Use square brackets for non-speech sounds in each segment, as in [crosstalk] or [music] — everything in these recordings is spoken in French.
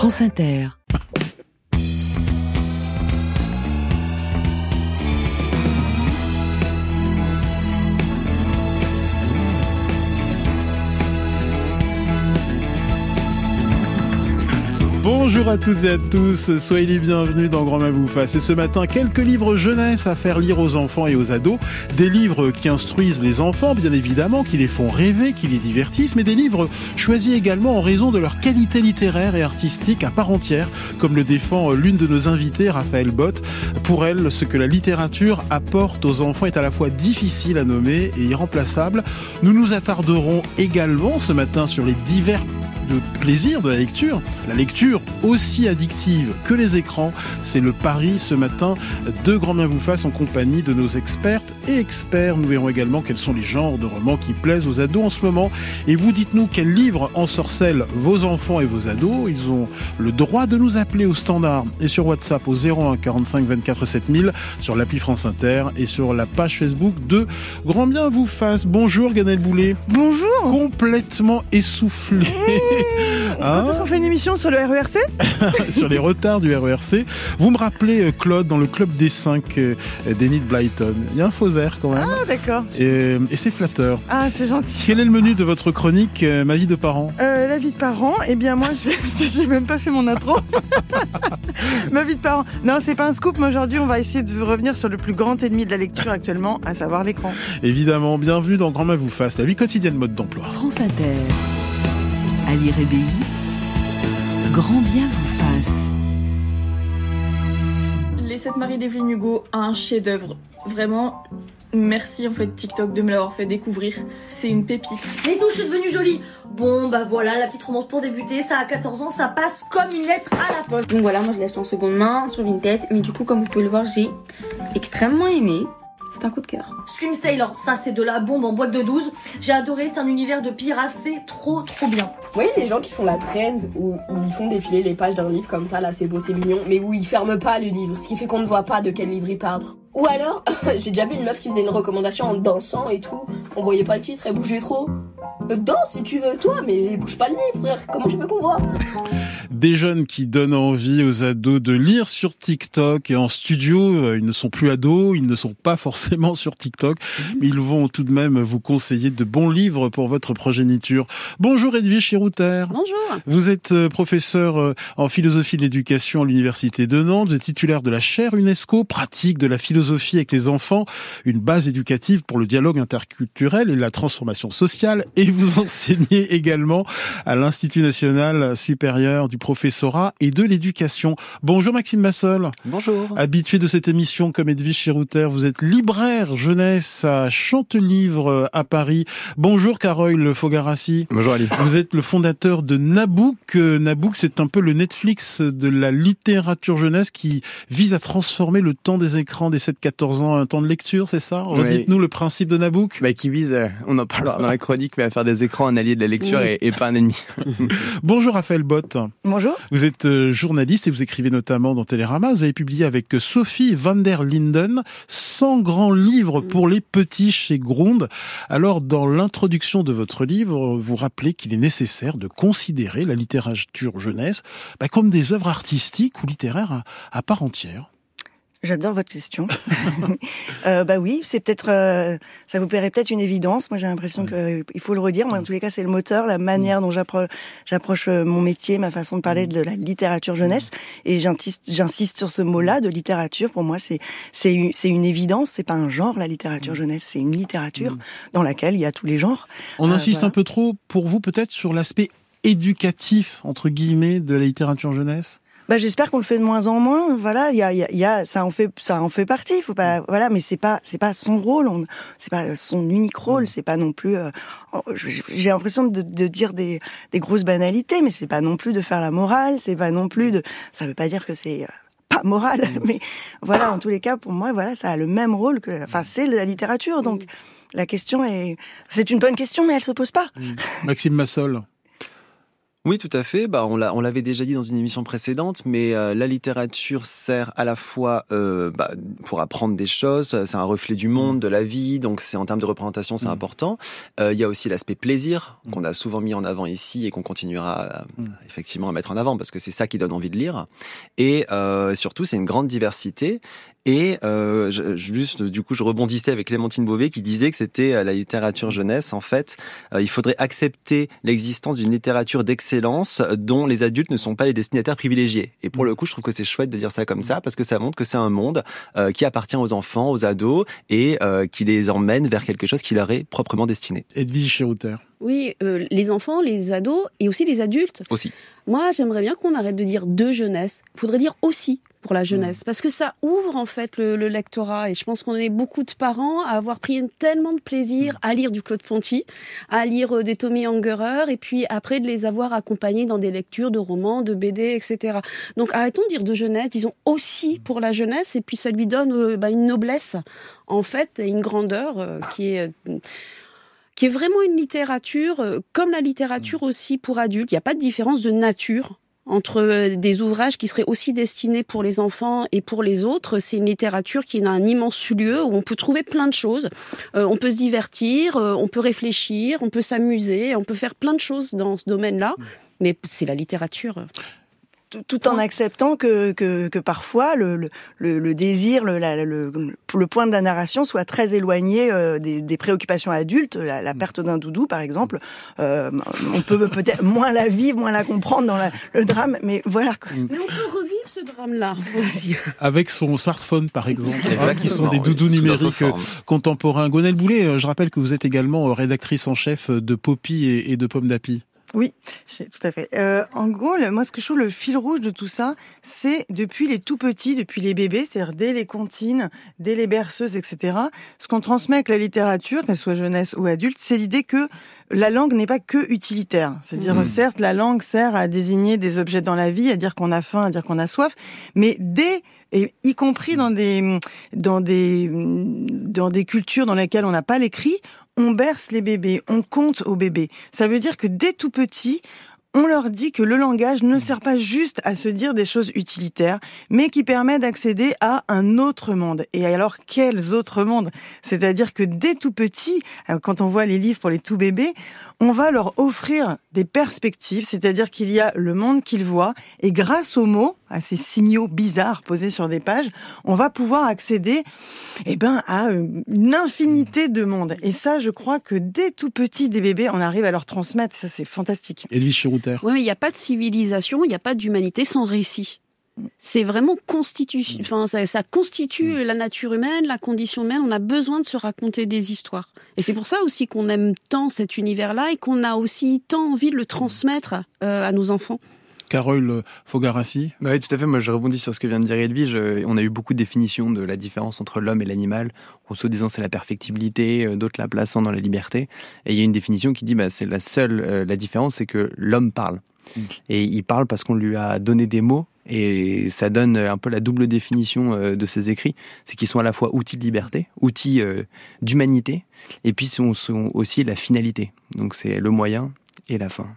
France Inter. Bonjour à toutes et à tous, soyez les bienvenus dans Grand Mabouface. Et ce matin, quelques livres jeunesse à faire lire aux enfants et aux ados. Des livres qui instruisent les enfants, bien évidemment, qui les font rêver, qui les divertissent, mais des livres choisis également en raison de leur qualité littéraire et artistique à part entière, comme le défend l'une de nos invités, Raphaël Bott. Pour elle, ce que la littérature apporte aux enfants est à la fois difficile à nommer et irremplaçable. Nous nous attarderons également ce matin sur les divers de plaisir de la lecture. La lecture aussi addictive que les écrans, c'est le pari ce matin de Grand Bien vous fasse en compagnie de nos expertes et experts. Nous verrons également quels sont les genres de romans qui plaisent aux ados en ce moment. Et vous dites-nous quels livres ensorcellent vos enfants et vos ados. Ils ont le droit de nous appeler au standard et sur WhatsApp au 01 45 24 7000 sur l'appli France Inter et sur la page Facebook de Grand Bien vous fasse. Bonjour Ganel Boulet. Bonjour. Complètement essoufflé. Quand est-ce qu'on fait une émission sur le RERC [laughs] Sur les retards du RERC. Vous me rappelez, euh, Claude, dans le club des 5 euh, d'Enid Blyton. Il y a un faux air quand même. Ah, d'accord. Et, et c'est flatteur. Ah, c'est gentil. Quel est le menu de votre chronique, euh, Ma vie de parent Euh, la vie de parent, eh bien moi je vais... [laughs] j'ai même pas fait mon intro. [laughs] Ma vie de parent. Non, c'est pas un scoop, mais aujourd'hui on va essayer de revenir sur le plus grand ennemi de la lecture actuellement, à savoir l'écran. Évidemment, bienvenue dans Grand Ma vous fasse, la vie quotidienne mode d'emploi. France Inter. À lire et Béi, grand bien vous fasse. Les 7 Marie d'Evelyne Hugo a un chef-d'œuvre. Vraiment, merci en fait TikTok de me l'avoir fait découvrir. C'est une pépite. Les tout, je suis devenue jolie? Bon, bah voilà, la petite romance pour débuter, ça a 14 ans, ça passe comme une lettre à la poste. Donc voilà, moi je l'ai acheté en seconde main sur Vinted, mais du coup comme vous pouvez le voir, j'ai extrêmement aimé. C'est un coup de cœur. Stream Sailor, ça c'est de la bombe en boîte de 12. J'ai adoré, c'est un univers de pirates, c'est trop trop bien. Vous voyez les gens qui font la trend où ils font défiler les pages d'un livre comme ça, là c'est beau, c'est mignon, mais où ils ferment pas le livre, ce qui fait qu'on ne voit pas de quel livre il parle. Ou alors, [laughs] j'ai déjà vu une meuf qui faisait une recommandation en dansant et tout, on voyait pas le titre, elle bougeait trop. Danse si tu veux toi, mais bouge pas le nez frère, comment tu veux qu'on voit Des jeunes qui donnent envie aux ados de lire sur TikTok et en studio. euh, Ils ne sont plus ados, ils ne sont pas [laughs] forcément sur TikTok, mais ils vont tout de même vous conseiller de bons livres pour votre progéniture. Bonjour Edwige Chirouter. Bonjour Vous êtes euh, professeur euh, en philosophie de l'éducation à l'université de Nantes, vous êtes titulaire de la chaire UNESCO, pratique de la philosophie avec les enfants, une base éducative pour le dialogue interculturel et la transformation sociale, et vous enseignez également à l'Institut national supérieur du professorat et de l'éducation. Bonjour Maxime Massol. Bonjour. Habitué de cette émission comme Edwige Chirouter, vous êtes libraire jeunesse à Chantelivre à Paris. Bonjour Carole Fogarassi. Bonjour Ali. Vous êtes le fondateur de Nabook. Euh, Nabook, c'est un peu le Netflix de la littérature jeunesse qui vise à transformer le temps des écrans des 7-14 ans en un temps de lecture, c'est ça? Oui. Dites-nous le principe de Nabook. Bah, qui vise, euh, on en parlera dans la chronique, à faire des écrans un allié de la lecture et, et pas un ennemi. [laughs] Bonjour Raphaël Bott. Bonjour. Vous êtes euh, journaliste et vous écrivez notamment dans Télérama. Vous avez publié avec Sophie van der Linden 100 grands livres pour les petits chez Gronde. Alors, dans l'introduction de votre livre, vous rappelez qu'il est nécessaire de considérer la littérature jeunesse bah, comme des œuvres artistiques ou littéraires à, à part entière. J'adore votre question. [laughs] euh, bah oui, c'est peut-être, euh, ça vous paraît peut-être une évidence. Moi, j'ai l'impression que il faut le redire. Moi, en tous les cas, c'est le moteur, la manière dont j'appro- j'approche euh, mon métier, ma façon de parler de la littérature jeunesse. Et j'insiste, j'insiste sur ce mot-là de littérature. Pour moi, c'est c'est une, c'est une évidence. C'est pas un genre la littérature jeunesse. C'est une littérature dans laquelle il y a tous les genres. On Euh, insiste voilà. un peu trop, pour vous, peut-être, sur l'aspect éducatif, entre guillemets, de la littérature jeunesse? Bah, j'espère qu'on le fait de moins en moins. Voilà, il y a, y a- y a, ça en fait, ça en fait partie. Faut pas, voilà, mais c'est pas, c'est pas son rôle. on- C'est pas son unique rôle. C'est pas non plus. euh, oh, J'ai l'impression de, de dire des, des grosses banalités, mais c'est pas non plus de faire la morale. C'est pas non plus de. Ça veut pas dire que c'est. euh, pas moral, mais voilà, en tous les cas, pour moi, voilà, ça a le même rôle que, enfin, c'est la littérature, donc la question est, c'est une bonne question, mais elle se pose pas. Maxime Massol Oui, tout à fait. Bah, on l'a, on l'avait déjà dit dans une émission précédente, mais euh, la littérature sert à la fois euh, bah, pour apprendre des choses. C'est un reflet du monde, de la vie, donc c'est en termes de représentation, c'est Mm. important. Euh, Il y a aussi l'aspect plaisir Mm. qu'on a souvent mis en avant ici et qu'on continuera euh, effectivement à mettre en avant parce que c'est ça qui donne envie de lire. Et euh, surtout, c'est une grande diversité. Et euh, je- juste, du coup, je rebondissais avec Clémentine Beauvais qui disait que c'était euh, la littérature jeunesse. En fait, euh, il faudrait accepter l'existence d'une littérature d'excellence dont les adultes ne sont pas les destinataires privilégiés. Et pour le coup, je trouve que c'est chouette de dire ça comme ça parce que ça montre que c'est un monde euh, qui appartient aux enfants, aux ados et euh, qui les emmène vers quelque chose qui leur est proprement destiné. Edwige Cherouter. Oui, euh, les enfants, les ados et aussi les adultes. Aussi. Moi, j'aimerais bien qu'on arrête de dire de jeunesse. Il faudrait dire aussi pour la jeunesse, parce que ça ouvre en fait le, le lectorat. Et je pense qu'on est beaucoup de parents à avoir pris tellement de plaisir à lire du Claude Ponty, à lire euh, des Tommy Ungerer, et puis après de les avoir accompagnés dans des lectures de romans, de BD, etc. Donc arrêtons de dire de jeunesse, disons aussi pour la jeunesse, et puis ça lui donne euh, bah, une noblesse en fait et une grandeur euh, qui est euh, qui est vraiment une littérature, comme la littérature aussi pour adultes. Il n'y a pas de différence de nature entre euh, des ouvrages qui seraient aussi destinés pour les enfants et pour les autres. C'est une littérature qui est un immense lieu où on peut trouver plein de choses. Euh, on peut se divertir, euh, on peut réfléchir, on peut s'amuser, on peut faire plein de choses dans ce domaine-là. Mais c'est la littérature. Tout- tout en acceptant que, que, que parfois le, le, le- désir, le, la- le, le point de la narration soit très éloigné euh, des, des préoccupations adultes. La, la perte d'un doudou, par exemple, euh, on peut [laughs] peut-être moins la vivre, moins la comprendre dans la- le drame, mais voilà. Mais on peut revivre ce drame-là aussi. [laughs] Avec son smartphone, par exemple, hein, qui sont des doudous numériques euh, contemporains. Gonel Boulet, euh, je rappelle que vous êtes également euh, rédactrice en chef de Poppy et, et de Pomme d'Api. Oui, Tout à fait. Euh, en gros, moi, ce que je trouve le fil rouge de tout ça, c'est depuis les tout petits, depuis les bébés, c'est-à-dire dès les comptines, dès les berceuses, etc. Ce qu'on transmet avec la littérature, qu'elle soit jeunesse ou adulte, c'est l'idée que la langue n'est pas que utilitaire. C'est-à-dire, Mhm. certes, la langue sert à désigner des objets dans la vie, à dire qu'on a faim, à dire qu'on a soif, mais dès et y compris dans des dans des dans des cultures dans lesquelles on n'a pas l'écrit, on berce les bébés, on compte aux bébés. Ça veut dire que dès tout petit, on leur dit que le langage ne sert pas juste à se dire des choses utilitaires, mais qui permet d'accéder à un autre monde. Et alors, quels autres mondes? C'est-à-dire que dès tout petit, euh, quand on voit les livres pour les tout bébés, on va leur offrir des perspectives, c'est-à-dire qu'il y a le monde qu'ils voient, et grâce aux mots, à ces signaux bizarres posés sur des pages, on va pouvoir accéder eh ben, à euh, une infinité de mondes. Et ça, je crois que dès tout petit, des bébés, on arrive à leur transmettre. Ça, c'est fantastique. Edwige Cherouter. Oui, mais il n'y a pas de civilisation, il n'y a pas d'humanité sans récit. C'est vraiment constitu... enfin, ça, ça constitue la nature humaine, la condition humaine. On a besoin de se raconter des histoires. Et c'est pour ça aussi qu'on aime tant cet univers-là et qu'on a aussi tant envie de le transmettre euh, à nos enfants. Carole euh, Fogarassi. Bah oui, tout à fait. Moi, je rebondis sur ce que vient de dire Edwige. Euh, On a eu beaucoup de définitions de la différence entre l'homme et l'animal. Rousseau disant c'est la perfectibilité, euh, d'autres la plaçant dans la liberté. Et il y a une définition qui dit bah, c'est la seule, euh, la différence, c'est que l'homme parle. Mm. Et il parle parce qu'on lui a donné des mots. Et ça donne un peu la double définition de ses écrits. C'est qu'ils sont à la fois outils de liberté, outils d'humanité, et puis sont, sont aussi la finalité. Donc c'est le moyen et la fin.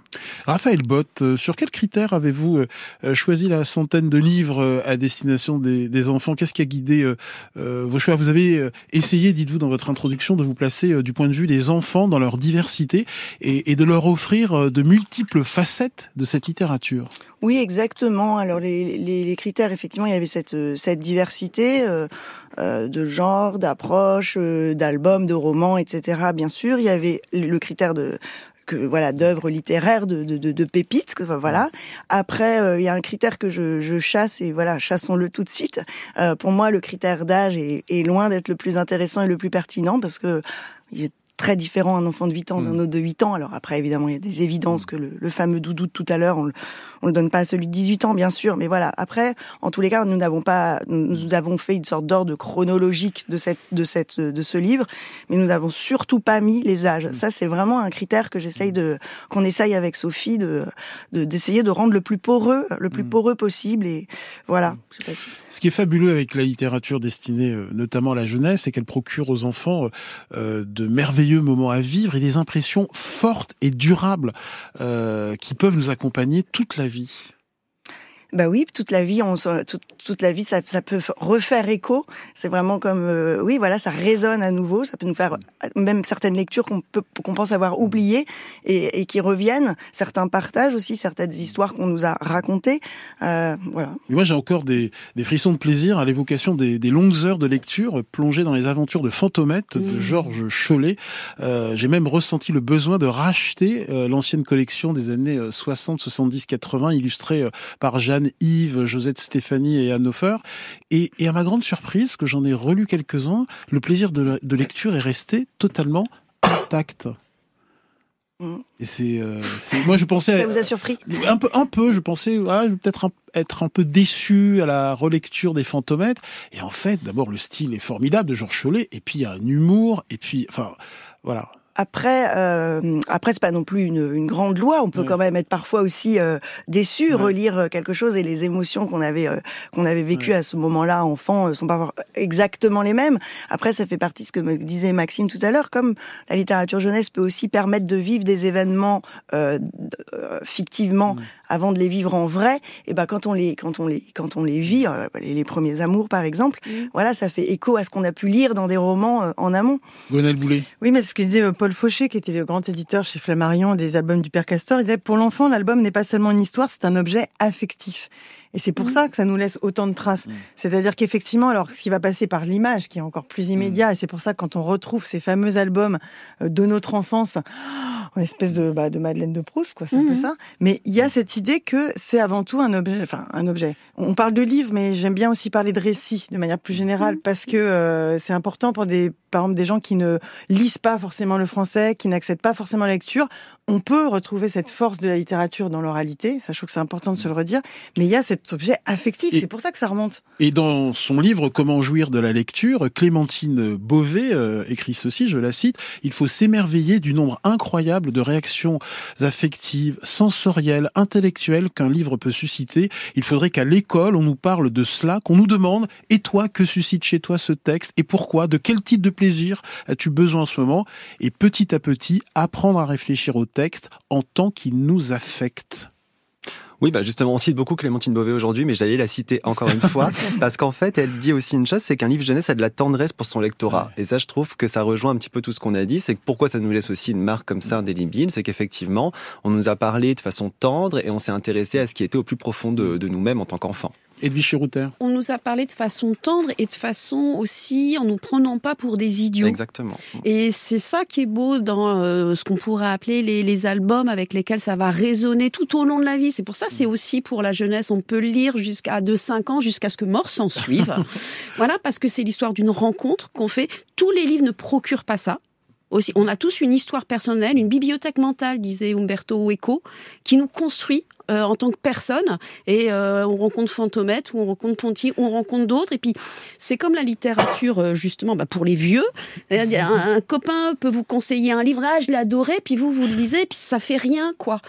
Raphaël Bott, euh, sur quels critères avez-vous euh, euh, choisi la centaine de livres euh, à destination des, des enfants? Qu'est-ce qui a guidé vos choix? Vous avez euh, essayé, dites-vous dans votre introduction, de vous placer euh, du point de vue des enfants dans leur diversité et, et de leur offrir euh, de multiples facettes de cette littérature. Oui, exactement. Alors les, les, les critères, effectivement, il y avait cette, euh, cette diversité euh, euh, de genres, d'approches, euh, d'albums, de romans, etc. Bien sûr, il y avait le critère de que voilà d'œuvres littéraires de, de, de, pépites que, voilà. Après euh, il y a un critère que je, je chasse et voilà chassons-le tout de suite. Euh, pour moi le critère d'âge est, est loin d'être le plus intéressant et le plus pertinent parce que très différent un enfant de 8 ans d'un autre de 8 ans. Alors après, évidemment, il y a des évidences que le, le fameux doudou de tout à l'heure, on le, on le donne pas à celui de 18 ans, bien sûr. Mais voilà. Après, en tous les cas, nous n'avons pas, nous avons fait une sorte d'ordre chronologique de cette, de cette, de ce livre, mais nous n'avons surtout pas mis les âges. Ça, c'est vraiment un critère que j'essaye de, qu'on essaye avec Sophie de, de- d'essayer de rendre le plus poreux, le plus poreux possible. Et voilà. Je sais pas si- Ce qui est fabuleux avec la littérature destinée euh, notamment à la jeunesse, c'est qu'elle procure aux enfants euh, de merveilleux merveilleux moments à vivre et des impressions fortes et durables euh, qui peuvent nous accompagner toute la vie. Bah oui, toute la vie, on, toute, toute la vie, ça, ça peut refaire écho. C'est vraiment comme, euh, oui, voilà, ça résonne à nouveau. Ça peut nous faire même certaines lectures qu'on peut, qu'on pense avoir oubliées et, et, qui reviennent. Certains partages aussi, certaines histoires qu'on nous a racontées. Euh, voilà. Et moi, j'ai encore des, des, frissons de plaisir à l'évocation des, des, longues heures de lecture plongées dans les aventures de Fantomette de mmh. Georges Chollet. Euh, j'ai même ressenti le besoin de racheter l'ancienne collection des années 60, 70, 80, illustrée par Jeanne Yves, Josette Stéphanie et Hannover. Et, et, à ma grande surprise, que j'en ai relu quelques-uns, le plaisir de, de, lecture est resté totalement intact. Mm. Et c'est, euh, moi je pensais. Ça vous a surpris? Un peu, un peu. Je pensais, ah, je vais peut-être être un peu déçu à la relecture des Fantomètres. Et en fait, d'abord le style est formidable de Georges Chollet, et puis il y a un humour, et puis, enfin, voilà. Après, euh, après c'est pas non plus une, une, grande loi. On peut quand même être parfois aussi euh, déçu, relire euh, quelque chose et les émotions qu'on avait euh, qu'on avait vécues à ce moment-là, enfant, sont pas exactement les mêmes. Après, ça fait partie de ce que me disait Maxime tout à l'heure. Comme la littérature jeunesse peut aussi permettre de vivre des événements fictivement avant de les vivre en vrai, et ben quand on les quand on les quand on les vit, les, les, premiers amours par exemple, voilà, ça fait écho à ce qu'on a pu lire dans des romans en amont. Gonel Boulet. Oui, mais ce que disait Paul Fauché, qui était le grand éditeur chez Flammarion des albums du Père Castor, il disait pour l'enfant, l'album n'est pas seulement une histoire, c'est un objet affectif. Et c'est pour mmh. ça que ça nous laisse autant de traces. Mmh. C'est-à-dire qu'effectivement, alors ce qui va passer par l'image, qui est encore plus immédiat, mmh. et c'est pour ça que quand on retrouve ces fameux albums euh, de notre enfance, [gasps] une espèce de, bah, de Madeleine de Proust, quoi, c'est un peu ça. Mais il y a cette idée que c'est avant tout un objet, enfin un objet. On parle de livres, mais j'aime bien aussi parler de récits de manière plus générale, parce que euh, c'est important pour des, par exemple, des gens qui ne lisent pas forcément le français, qui n'accèdent pas forcément à la lecture. On peut retrouver cette force de la littérature dans l'oralité. Trouve que c'est important de se le redire. Mais il y a cette objet affectif. C'est pour ça que ça remonte. Et dans son livre Comment jouir de la lecture, Clémentine Beauvais euh, écrit ceci, je la cite, Il faut s'émerveiller du nombre incroyable de réactions affectives, sensorielles, intellectuelles qu'un livre peut susciter. Il faudrait qu'à l'école, on nous parle de cela, qu'on nous demande, et toi, que suscite chez toi ce texte, et pourquoi, de quel type de plaisir as-tu besoin en ce moment, et petit à petit, apprendre à réfléchir au texte en tant qu'il nous affecte. Oui, bah justement, on cite beaucoup Clémentine Beauvais aujourd'hui, mais j'allais la citer encore une fois, [laughs] parce qu'en fait, elle dit aussi une chose, c'est qu'un livre jeunesse a de la tendresse pour son lectorat. Et ça, je trouve que ça rejoint un petit peu tout ce qu'on a dit, c'est que pourquoi ça nous laisse aussi une marque comme ça indélébile, c'est qu'effectivement, on nous a parlé de façon tendre et on s'est intéressé à ce qui était au plus profond de, de nous-mêmes en tant qu'enfants. Edwige On nous a parlé de façon tendre et de façon aussi en nous prenant pas pour des idiots. Exactement. Et c'est ça qui est beau dans euh, ce qu'on pourrait appeler les, les, albums avec lesquels ça va résonner tout au long de la vie. C'est pour ça, c'est aussi pour la jeunesse. On peut lire jusqu'à de 5 ans, jusqu'à ce que mort s'en suive. [laughs] voilà, parce que c'est l'histoire d'une rencontre qu'on fait. Tous les livres ne procurent pas ça. Aussi, on a tous une histoire personnelle, une bibliothèque mentale, disait Umberto Eco, qui nous construit euh, en tant que personne. Et euh, on rencontre Fantomette, ou on rencontre Ponty, ou on rencontre d'autres. Et puis, c'est comme la littérature, euh, justement, bah, pour les vieux. Un, un, copain peut vous conseiller un livre, je l'ai adoré, puis vous, vous le lisez, puis ça fait rien, quoi.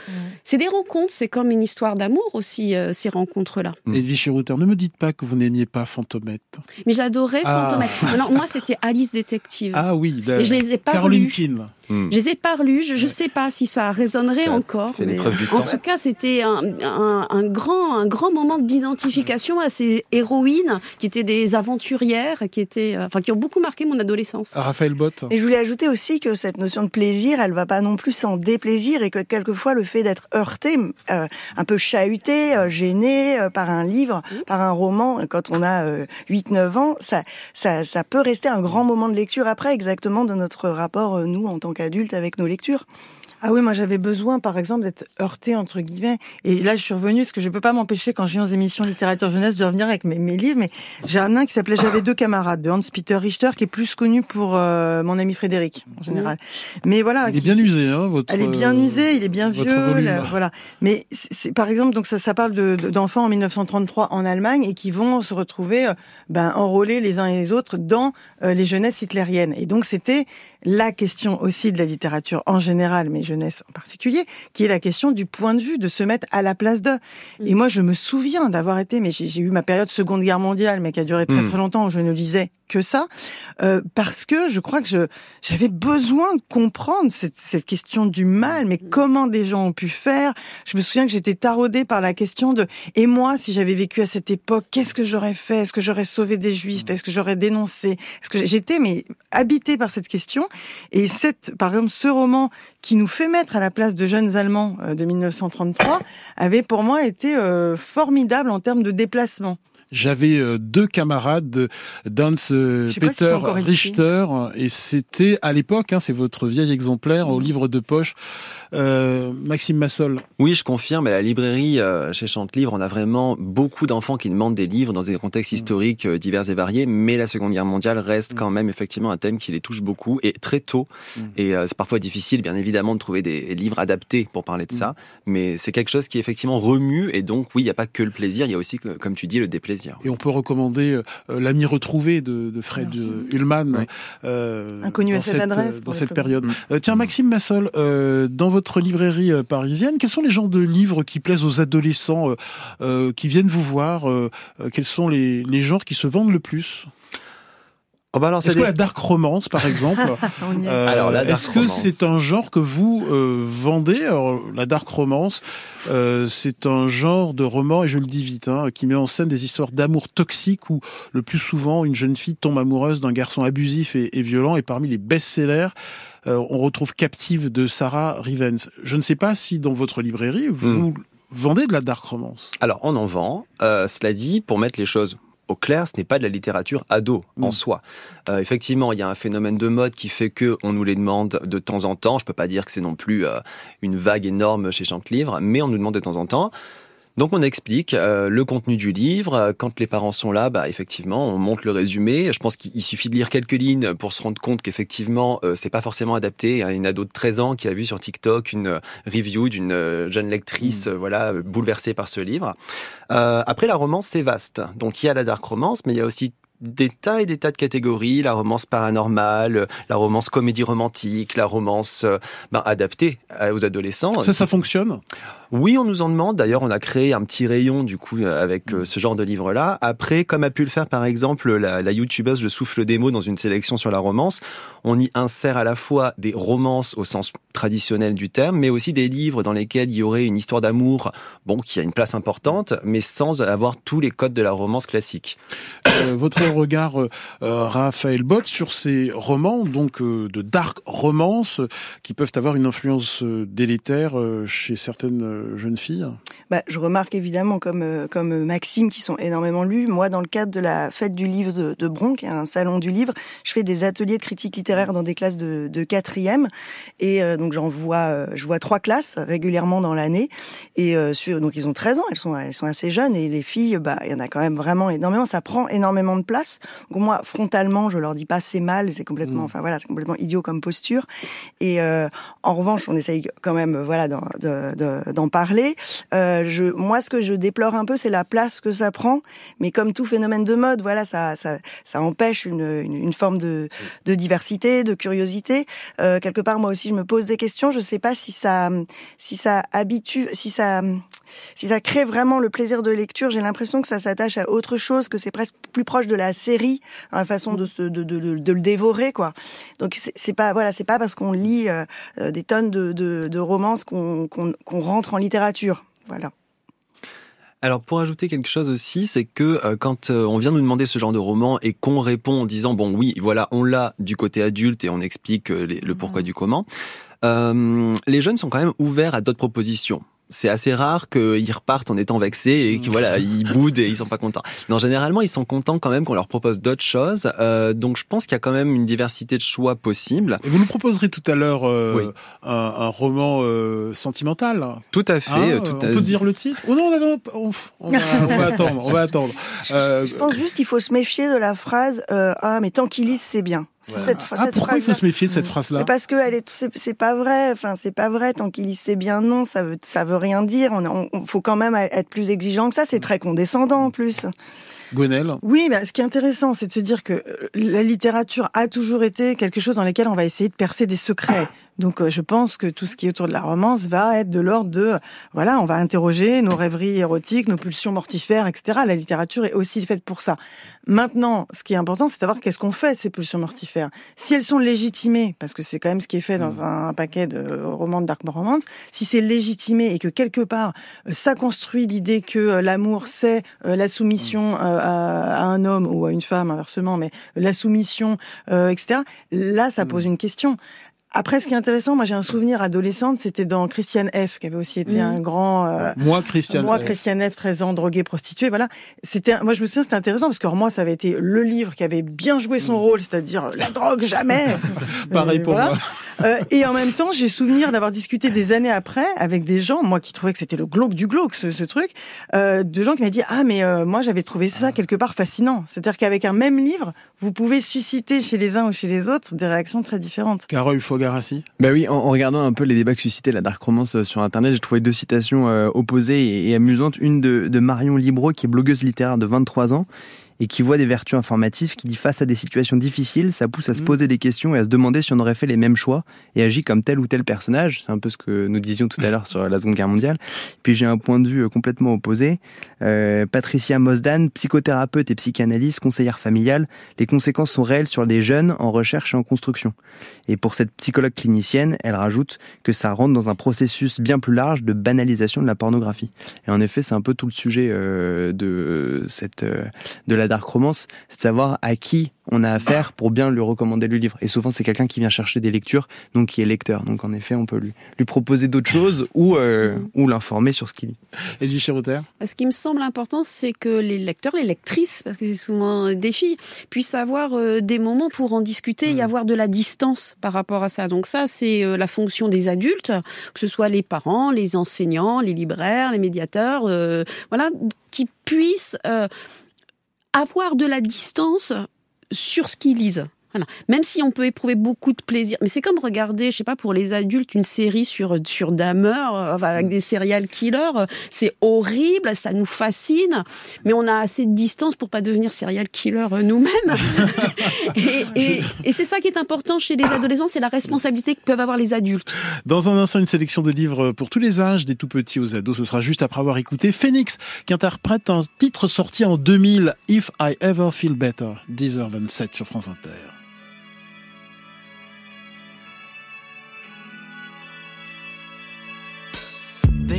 C'est des rencontres, c'est comme une histoire d'amour aussi, ces rencontres-là. Edwige Router, ne me dites pas que vous n'aimiez pas Fantomette. Mais j'adorais ah. Fantomette. moi, c'était Alice Détective. Ah oui, et je les ai pas Caroline Keane. Hmm. Je les ai pas relus, je ne sais pas si ça résonnerait encore. Mais en tout cas, c'était un, un, un, grand, un grand moment d'identification à ces héroïnes qui étaient des aventurières, qui étaient, euh, enfin, qui ont beaucoup marqué mon adolescence. Raphaël Bott. Et je voulais ajouter aussi que cette notion de plaisir, elle va pas non plus sans déplaisir et que quelquefois le fait d'être heurté, euh, un peu chahuté, euh, gêné par un livre, par un roman, quand on a 8-9 ans, ça, ça, ça peut rester un grand moment de lecture après, exactement de notre rapport, nous, en tant qu'adultes, avec nos lectures. Ah oui, moi j'avais besoin, par exemple, d'être heurté entre guillemets. Et là, je suis revenue parce que je peux pas m'empêcher quand je viens aux émissions littérature jeunesse de revenir avec mes, mes livres. Mais j'ai un nain qui s'appelait J'avais deux camarades de Hans-Peter Richter, qui est plus connu pour euh, mon ami Frédéric en général. Mais voilà, il est bien usé, hein, votre. Elle est bien usée, il est bien vieux, voilà. Mais c'est par exemple, donc ça, ça parle d'enfants de, en 1933 en Allemagne et qui vont se retrouver, euh, ben enrôlés les uns et les autres dans euh, les jeunesses hitlériennes. Et donc c'était la question aussi de la littérature en général, mais jeunesse en particulier, qui est la question du point de vue, de se mettre à la place d'eux. Et mm. moi, je me souviens d'avoir été, mais j'ai eu ma période Seconde Guerre mondiale, mais qui a duré très mm. très longtemps, où je ne lisais que ça, euh, parce que je crois que je j'avais besoin de comprendre cette, cette question du mal, mais comment des gens ont pu faire. Je me souviens que j'étais taraudée par la question de et moi si j'avais vécu à cette époque, qu'est-ce que j'aurais fait? Est-ce que j'aurais sauvé des juifs? Est-ce que j'aurais dénoncé? Est-ce que j'étais mais habitée par cette question. Et cette par exemple ce roman qui nous fait mettre à la place de jeunes Allemands euh, de 1933 avait pour moi été euh, formidable en termes de déplacement. J'avais euh, deux camarades, Dans euh, Peter Richter, et c'était à l'époque, hein, c'est votre vieil exemplaire au livre de poche, euh, Maxime Massol. Oui, je confirme. À la librairie euh, chez Chante Livre, on a vraiment beaucoup d'enfants qui demandent des livres dans des contextes mmh. historiques euh, divers et variés. Mais la Seconde Guerre mondiale reste mmh. quand même effectivement un thème qui les touche beaucoup et très tôt. Mmh. Et c'est parfois difficile, bien évidemment, de trouver des livres adaptés pour parler de ça. Mais c'est quelque chose qui effectivement remue. Et donc, oui, il n'y a pas que le plaisir, il y a aussi, comme tu dis, le déplaisir. Et on peut recommander L'ami retrouvé de, de Fred Ullmann. Inconnu à cette adresse. Dans cette période. tiens, Maxime Massol, dans votre votre librairie euh, parisienne, quels sont les genres de livres qui plaisent aux adolescents euh, euh, qui viennent vous voir Quels sont les, les genres qui se vendent le plus? Oh bah Est-ce que la dark romance, par exemple, [laughs] euh, est-ce que c'est un genre que vous euh, vendez? Alors, La dark romance, euh, c'est un genre de roman, et je le dis vite, hein, qui met en scène des histoires d'amour toxique où le plus souvent une jeune fille tombe amoureuse d'un garçon abusif et, et, violent. Et parmi les best-sellers, on retrouve Captive de Sarah Rivens. Je ne sais pas si dans votre librairie vous hmm. vendez de la dark romance. Alors on en vend. cela dit, pour mettre les choses au clair, ce n'est pas de la littérature ado en mm. soi. Euh, effectivement, il y a un phénomène de mode qui fait que on nous les demande de temps en temps. Je peux pas dire que c'est non plus euh, une vague énorme chez Livre, mais on nous demande de temps en temps. Donc on explique euh, le contenu du livre. Quand les parents sont là, bah effectivement, on monte le résumé. Je pense qu'il suffit de lire quelques lignes pour se rendre compte qu'effectivement, euh, c'est pas forcément adapté à une ado de 13 ans qui a vu sur TikTok une review d'une euh, jeune lectrice, mmh. voilà, bouleversée par ce livre. après, la romance c'est vaste. Donc il y a la dark romance, mais il y a aussi des tas et des tas de catégories, la romance paranormale, la romance comédie romantique, la romance ben, adaptée aux adolescents. Ça, ça fonctionne? Oui, on nous en demande. D'ailleurs, on a créé un petit rayon du coup euh, avec euh, ce genre de livre-là. Après, comme a pu le faire par exemple la, la youtubeuse Le Souffle des mots dans une sélection sur la romance, on y insère à la fois des romances au sens traditionnel du terme, mais aussi des livres dans lesquels il y aurait une histoire d'amour, bon, qui a une place importante, mais sans avoir tous les codes de la romance classique. Euh, votre regard, Raphaël Bott, sur ces romans, donc de dark romance, qui peuvent avoir une influence délétère chez certaines jeunes filles bah, Je remarque évidemment, comme, euh, comme Maxime, qui sont énormément lus. Moi, dans le cadre de la fête du livre de, de Bron, qui est un salon du livre, je fais des ateliers de critique littéraire dans des classes de, de quatrième. Et euh, donc, j'en vois, euh, je vois trois classes régulièrement dans l'année. Et sur, donc, ils ont 13 ans, elles sont, elles sont assez jeunes. Et les filles, bah, il y en a quand même vraiment énormément. Ça prend énormément de place. Donc, moi, frontalement, je leur dis pas c'est mal, c'est complètement, mmh. enfin voilà, c'est complètement idiot comme posture. Et en revanche, on essaye quand même, voilà, d'en parler. Euh, je, moi, ce que je déplore un peu, c'est la place que ça prend. Mais comme tout phénomène de mode, voilà, ça, ça, ça empêche une, une, une forme de, de, diversité, de curiosité. Euh, quelque part, moi aussi, je me pose des questions. Je sais pas si ça, si ça habitue, si ça, si ça crée vraiment le plaisir de lecture. J'ai l'impression que ça s'attache à autre chose, que c'est presque plus proche de la série, dans la façon de, de, de, de, le dévorer, quoi. Donc c'est pas, voilà, c'est pas parce qu'on lit euh, des tonnes de, de, romances qu'on rentre en littérature. Voilà. Alors pour ajouter quelque chose aussi, c'est que euh, quand euh, on vient nous demander ce genre de roman et qu'on répond en disant bon oui voilà on l'a du côté adulte et on explique euh, le pourquoi du comment, les jeunes sont quand même ouverts à d'autres propositions c'est assez rare qu'ils repartent en étant vexés et qu'ils voilà, [laughs] ils boudent et ils sont pas contents. Non, généralement, ils sont contents quand même qu'on leur propose d'autres choses. Euh, donc, je pense qu'il y a quand même une diversité de choix possible. Et vous nous proposerez tout à l'heure euh, un, un, roman euh, sentimental. Tout à fait. Hein, tout on peut dire le titre? Oh non, non, on, on, va, on va attendre. On va [laughs] attendre. Je, pense juste qu'il faut se méfier de la phrase ah mais tant qu'ils lisent c'est bien. Cette, ah, pourquoi il faut se méfier de cette phrase-là Parce que elle est, c'est pas vrai. Enfin, c'est pas vrai. Tant qu'il sait bien non, ça veut, ça veut rien dire. On, on, faut quand même être plus exigeant que ça. C'est très condescendant en plus. Gwenel Oui, bah, ce qui est intéressant, c'est de se dire que euh, la littérature a toujours été quelque chose dans lequel on va essayer de percer des secrets Donc euh, je pense que tout ce qui est autour de la romance va être de l'ordre de, voilà, on va interroger nos rêveries érotiques, nos pulsions mortifères, etc. La littérature est aussi faite pour ça. Maintenant, ce qui est important, c'est de savoir qu'est-ce qu'on fait de ces pulsions mortifères. Si elles sont légitimées, parce que c'est quand même ce qui est fait dans un paquet de romans de dark romance, si c'est légitimé et que quelque part euh, ça construit l'idée que euh, l'amour c'est euh, la soumission à, un homme ou à une femme inversement, mais la soumission, etc. Là, ça pose une question. Après, ce qui est intéressant, moi j'ai un souvenir adolescente, c'était dans Christiane F, qui avait aussi été un grand. Euh, moi, Christiane. Moi, Christiane F, 13 ans, droguée, prostituée, voilà. C'était, moi je me souviens, c'était intéressant parce que moi, ça avait été le livre qui avait bien joué son rôle, c'est-à-dire la drogue jamais. [laughs] Pareil pour moi. Euh, et en même temps, j'ai souvenir d'avoir discuté des années après avec des gens, moi qui trouvais que c'était le glauque du glauque, ce, ce truc, euh, de gens qui m'ont dit ah mais euh, moi j'avais trouvé ça quelque part fascinant. C'est-à-dire qu'avec un même livre, vous pouvez susciter chez les uns ou chez les autres des réactions très différentes. Carole Fogarassi Bah oui, en, regardant un peu les débats que suscitait la dark romance sur internet, j'ai trouvé deux citations euh, opposées et, amusantes. Une de, de Marion Libro, qui est blogueuse littéraire de 23 ans et qui voit des vertus informatives, qui dit face à des situations difficiles, ça pousse à se mm. poser des questions et à se demander si on aurait fait les mêmes choix et agit comme tel ou tel personnage. C'est un peu ce que nous disions tout à l'heure sur la Seconde Guerre mondiale. Puis j'ai un point de vue euh, complètement opposé. Euh, Patricia Mosdan, psychothérapeute et psychanalyste, conseillère familiale, les conséquences sont réelles sur des jeunes en recherche et en construction. Et pour cette psychologue clinicienne, elle rajoute que ça rentre dans un processus bien plus large de banalisation de la pornographie. Et en effet, c'est un peu tout le sujet euh, de cette de la la dark romance, c'est de savoir à qui on a affaire pour bien lui recommander le livre. Et souvent, c'est quelqu'un qui vient chercher des lectures, donc qui est lecteur. Donc, en effet, on peut lui, lui proposer d'autres choses ou, euh, ou l'informer sur ce qu'il lit. Et Ce qui me semble important, c'est que les lecteurs, les lectrices, parce que c'est souvent des filles, puissent avoir euh, des moments pour en discuter et avoir de la distance par rapport à ça. Donc ça, c'est euh, la fonction des adultes, que ce soit les parents, les enseignants, les libraires, les médiateurs, voilà, qui puissent avoir de la distance sur ce qu'ils lisent. Même si on peut éprouver beaucoup de plaisir, mais c'est comme regarder, je sais pas, pour les adultes, une série sur sur Dahmer, euh, avec des serial killers. C'est horrible, ça nous fascine, mais on a assez de distance pour pas devenir serial killer euh, nous-mêmes. [laughs] et, et c'est ça qui est important chez les adolescents, c'est la responsabilité que peuvent avoir les adultes. Dans un instant, une sélection de livres pour tous les âges, des tout petits aux ados. Ce sera juste après avoir écouté Phoenix, qui interprète un titre sorti en 2000, If I Ever Feel Better, 10h27 sur France Inter.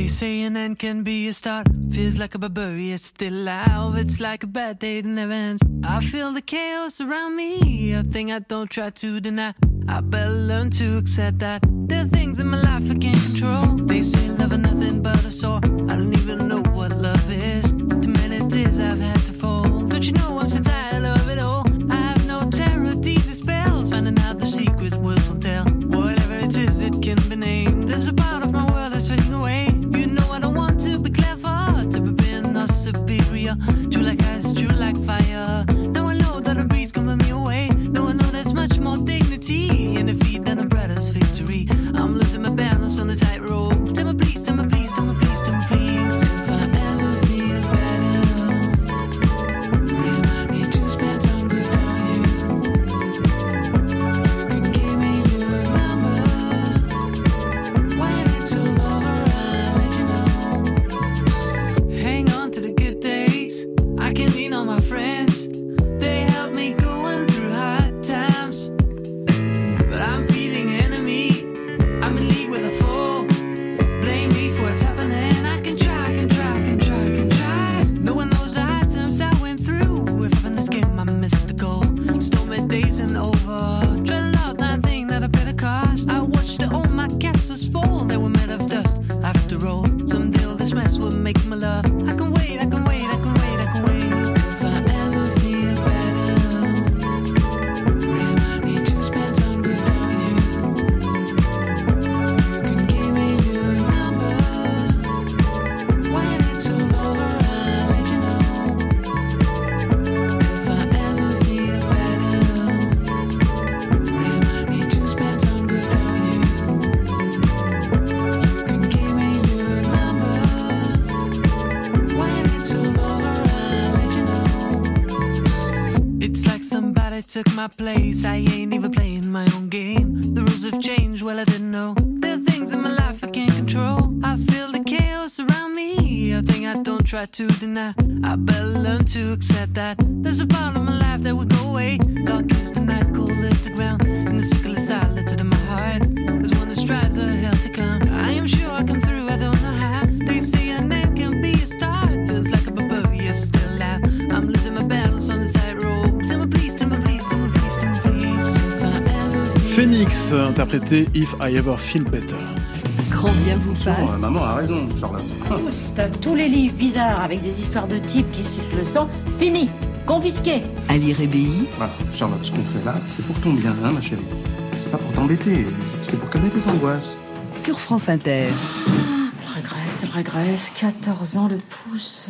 They say an end can be a start. Feels like a barbarian still alive. It's like a bad day that never ends. I feel the chaos around me, a thing I don't try to deny. I better learn to accept that there are things in my life I can't control. They say love is nothing but a sore. I don't even know what love is. Too many tears I've had to fold. Don't you know I'm so tired of it all? I have no terror, these spells. Finding out the secret words will tell. Whatever it is, it can be named. There's a part of my world that's fading away. Victory. I'm losing my balance on the tightrope. make my love. My place. I ain't even playing my own game. The rules have changed. Well, I didn't know. There are things in my life I can't control. I feel the chaos around me. A thing I don't try to deny. I better learn to accept that. There's a part of my life that will go Interprété If I Ever Feel Better. Grand bien vous fasse. Euh, maman a raison, Charlotte. Stop tous les livres bizarres avec des histoires de types qui sucent le sang. Fini Confisqué À lire EBI, Voilà, Charlotte, ce qu'on fait là, c'est pour ton bien, hein, ma chérie. C'est pas pour t'embêter, c'est pour calmer tes angoisses. sur France Inter. Elle régresse, elle régresse. 14 ans le pouce.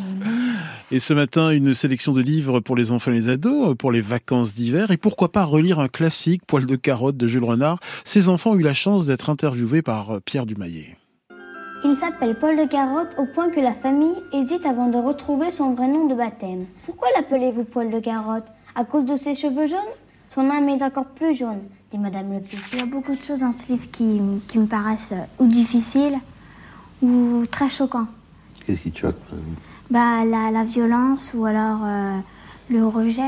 Et ce matin, une sélection de livres pour les enfants et les ados, pour les vacances d'hiver. Et pourquoi pas relire un classique, Poil de carotte de Jules Renard. Ces enfants ont eu la chance d'être interviewés par euh, Pierre Dumaillet. Il s'appelle Paul de Carotte au point que la famille hésite avant de retrouver son vrai nom de baptême. Pourquoi l'appelez-vous Paul de Carotte À cause de ses cheveux jaunes? Son âme est encore plus jaune, dit Madame Le Puy. Il y a beaucoup de choses dans ce livre qui, qui me paraissent euh, ou difficiles ou très choquants. Qu'est-ce qui te choque Bah, la, la violence ou alors euh, le rejet.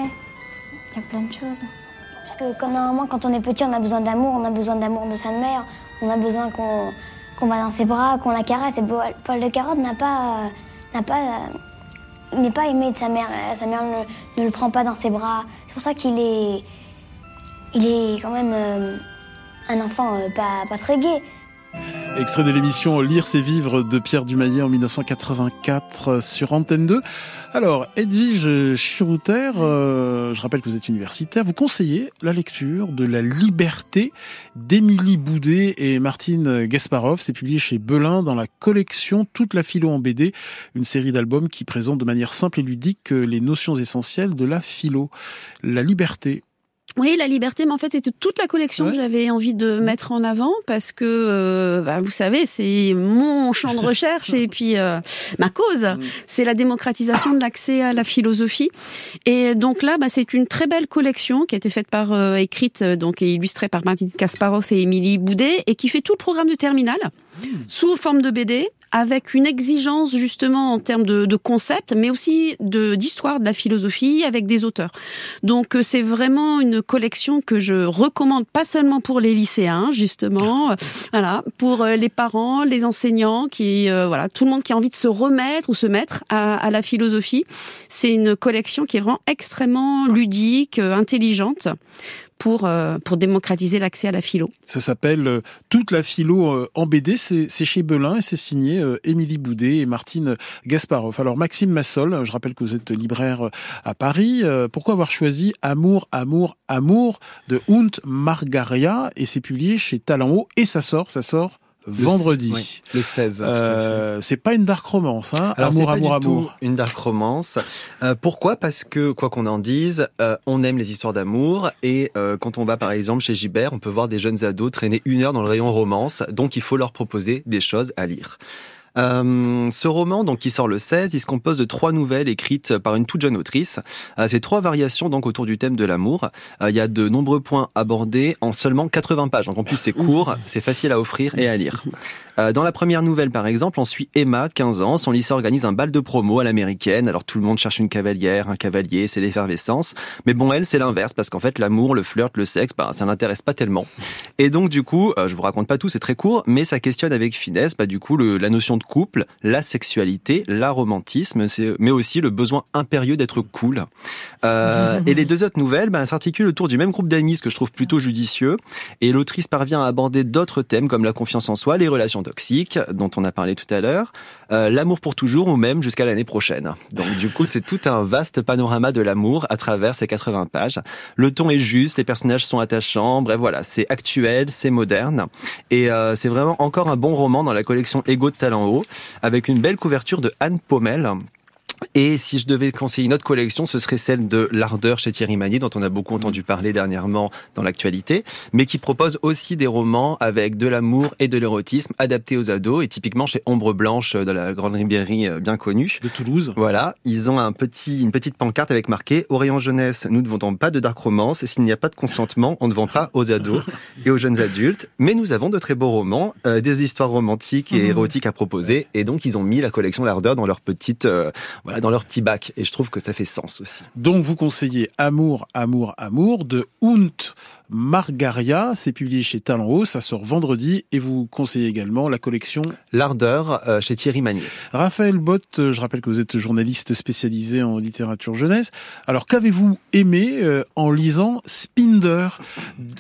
Il y a plein de choses. Parce que quand, normalement, quand on est petit, on a besoin d'amour, on a besoin d'amour de sa mère, on a besoin qu'on va dans ses bras, qu'on la caresse. Et Paul de Carotte n'a pas, euh, n'a euh, n'est pas aimé de sa mère. Sa mère ne, le prend pas dans ses bras. C'est pour ça qu'il est, il est quand même un enfant pas, pas très gai. Extrait de l'émission Lire c'est vivre de Pierre Dumaillet en 1984 sur Antenne 2. Alors, Edwige Chirouter, euh, je rappelle que vous êtes universitaire, vous conseillez la lecture de La Liberté d'Émilie Boudet et Martine Gasparov. C'est publié chez Belin dans la collection Toute la philo en BD, une série d'albums qui présente de manière simple et ludique les notions essentielles de la philo. La liberté, Oui, la liberté, mais en fait, c'était toute la collection Ouais. que j'avais envie de mettre en avant parce que, euh, bah, vous savez, c'est mon champ de [laughs] recherche et puis euh, ma cause, c'est la démocratisation de l'accès à la philosophie. Et donc là, bah, c'est une très belle collection qui a été faite par, euh, écrite euh, donc et illustrée par Martine Kasparov et Émilie Boudet et qui fait tout le programme de terminal sous forme de BD avec une exigence justement en termes de, de concept, mais aussi de d'histoire de la philosophie avec des auteurs. Donc euh, c'est vraiment une collection que je recommande pas seulement pour les lycéens justement, euh, [laughs] voilà, pour euh, les parents, les enseignants, qui euh, voilà, tout le monde qui a envie de se remettre ou se mettre à, à la philosophie. C'est une collection qui est vraiment extrêmement ludique, intelligente pour euh, pour démocratiser l'accès à la philo. Ça s'appelle euh, Toute la philo euh, en BD. C'est chez Belin et c'est signé euh, Émilie Boudet et Martine Gasparov. Alors Maxime Massol, je rappelle que vous êtes libraire euh, à Paris. Euh, Pourquoi avoir choisi Amour, Amour, Amour de Hunt Margaria? Et c'est publié chez Talent Haut et ça sort, ça sort vendredi. oui, le 16. tout à fait. Euh, c'est pas une dark romance, hein. Alors, amour, pas amour, du tout amour. une dark romance. Euh, pourquoi? Parce que, quoi qu'on en dise, euh, on aime les histoires d'amour. Et euh, quand on va, par exemple, chez Gibert, on peut voir des jeunes ados traîner une heure dans le rayon romance. Donc, il faut leur proposer des choses à lire. Euh, ce roman, donc qui sort le 16, il se compose de trois nouvelles écrites par une toute jeune autrice. Euh, c'est trois variations donc autour du thème de l'amour. Euh, il y a de nombreux points abordés en seulement 80 pages. Donc en plus c'est court, c'est facile à offrir et à lire. Euh, dans la première nouvelle, par exemple, on suit Emma, 15 ans. Son lycée organise un bal de promo à l'américaine. Alors tout le monde cherche une cavalière, un cavalier, c'est l'effervescence. Mais bon, elle, c'est l'inverse, parce qu'en fait, l'amour, le flirt, le sexe, bah, ça l'intéresse pas tellement. Et donc, du coup, euh, je vous raconte pas tout, c'est très court, mais ça questionne avec finesse, bah, du coup, la notion de couple, la sexualité, la romantisme, mais aussi le besoin impérieux d'être cool. Euh, et les deux autres nouvelles bah, s'articulent autour du même groupe d'amis, ce que je trouve plutôt judicieux. Et l'autrice parvient à aborder d'autres thèmes comme la confiance en soi, les relations toxiques, dont on a parlé tout à l'heure, euh, l'amour pour toujours ou même jusqu'à l'année prochaine. Donc du coup, c'est tout un vaste panorama de l'amour à travers ces 80 pages. Le ton est juste, les personnages sont attachants, bref voilà, c'est actuel, c'est moderne. Et euh, c'est vraiment encore un bon roman dans la collection Ego de Talent Haut, avec une belle couverture de Anne Pommel. Et si je devais conseiller une autre collection, ce serait celle de L'Ardeur chez Thierry Magny, dont on a beaucoup entendu parler dernièrement dans l'actualité, mais qui propose aussi des romans avec de l'amour et de l'érotisme adaptés aux ados, et typiquement chez Ombre Blanche de la grande librairie euh, bien connue. De Toulouse. Voilà, ils ont un petit, une petite pancarte avec marqué « Au rayon jeunesse, nous ne vendons pas de dark romance, et s'il n'y a pas de consentement, on ne vend pas aux ados [laughs] et aux jeunes adultes. Mais nous avons de très beaux romans, euh, des histoires romantiques et Mhm. érotiques à proposer, et donc ils ont mis la collection L'Ardeur dans leur petite... euh, dans leur petit bac. Et je trouve que ça fait sens aussi. Donc vous conseillez Amour, Amour, Amour de Hunt Margaria. C'est publié chez Talent Haut, ça sort vendredi. Et vous conseillez également la collection L'Ardeur euh, chez Thierry Magnier. Raphaël Bott, euh, je rappelle que vous êtes journaliste spécialisé en littérature jeunesse. Alors qu'avez-vous aimé euh, en lisant Spinder?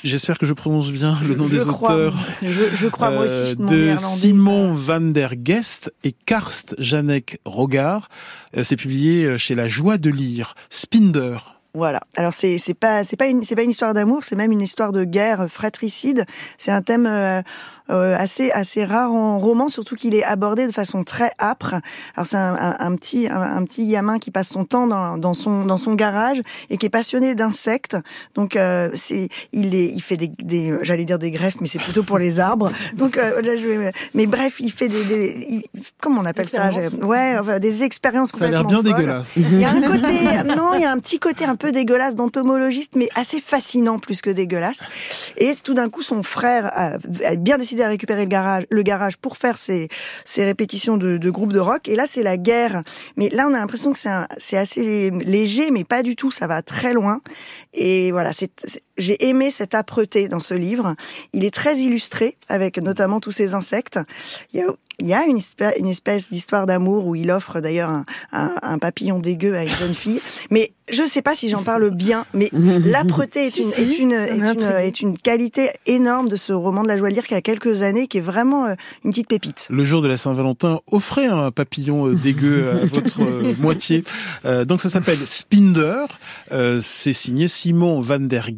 J'espère que je prononce bien le nom Je des crois. auteurs. Je- je crois, moi aussi, mon de. Simon van der Gest et Karst Janek Rogar. Euh, C'est publié euh, chez La Joie de lire. Spinder. Voilà. Alors c'est c'est pas c'est pas une c'est pas une histoire d'amour, c'est même une histoire de guerre fratricide. C'est un thème euh, euh, assez assez rare en roman, surtout qu'il est abordé de façon très âpre. Alors c'est un, un- un petit un, un petit gamin qui passe son temps dans, dans son dans son garage et qui est passionné d'insectes. Donc euh, c'est il est il fait des, des j'allais dire des greffes, mais c'est plutôt pour les arbres. Donc euh, là je vais mais bref il fait des, des il- comment on appelle ça? Ouais enfin, des expériences Ça a l'air complètement bien folles. dégueulasse. Il y a un côté, non, il y a un petit côté un peu dégueulasse d'entomologiste, mais assez fascinant plus que dégueulasse. Et tout d'un coup, son frère a, a bien décidé à récupérer le garage, le garage pour faire ses, répétitions de, de groupe de rock. Et là, c'est la guerre. Mais là, on a l'impression que c'est assez léger, mais pas du tout. Ça va très loin. Et voilà, c'est- j'ai aimé cette âpreté dans ce livre. Il est très illustré avec notamment tous ces insectes. Il y a, il y a une espèce, une espèce d'histoire d'amour où il offre d'ailleurs un, un, un papillon dégueu à une jeune fille. Mais je sais pas si j'en parle bien, mais [laughs] l'âpreté est Si, une, si, est une, on est est une, intrigué. est une qualité énorme de ce roman de la joie de lire qui a quelques années, qui est vraiment euh, une petite pépite. Le jour de la Saint-Valentin, offrez un papillon euh, dégueu à [laughs] votre euh, moitié. Euh, donc ça s'appelle Spinder. Euh, c'est signé Simon van der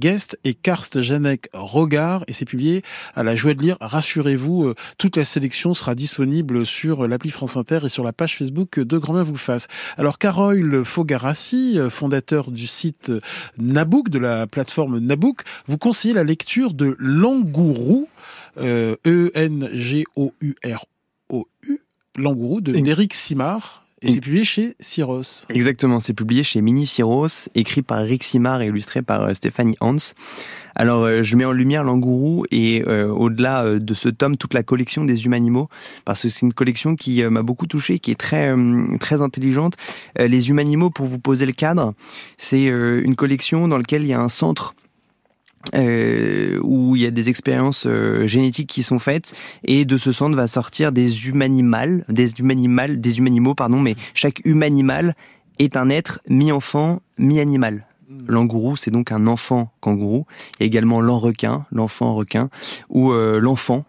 Et Karst Janek Rogar et c'est publié à la Joie de lire. Rassurez-vous, euh, toute la sélection sera disponible sur l'appli France Inter et sur la page Facebook de Grand Main vous fasse. Alors Carole Fogarassi, euh, fondateur du site Nabook, de la plateforme Nabook, vous conseillez la lecture de Langourou, euh, E-N-G-O-U-R-O-U, Langourou, de d'Éric Simard, et c'est publié chez Syros. Exactement, c'est publié chez Mini Syros, écrit par Rick Simard et illustré par euh, Stéphanie Hans. Alors, euh, je mets en lumière Langourou et euh, au-delà de ce tome, toute la collection des humanimaux, parce que c'est une collection qui euh, m'a beaucoup touché, qui est très euh, très intelligente. Les humanimaux, pour vous poser le cadre, c'est une collection dans laquelle il y a un centre euh, où il y a des expériences euh, génétiques qui sont faites et de ce centre va sortir des humanimals, des humanimals, des humanimaux pardon, mais chaque humanimal est un être mi-enfant, mi-animal. Langourou, c'est donc un enfant kangourou. Il y a également l'enrequin, l'enfant requin, ou euh, l'enfant,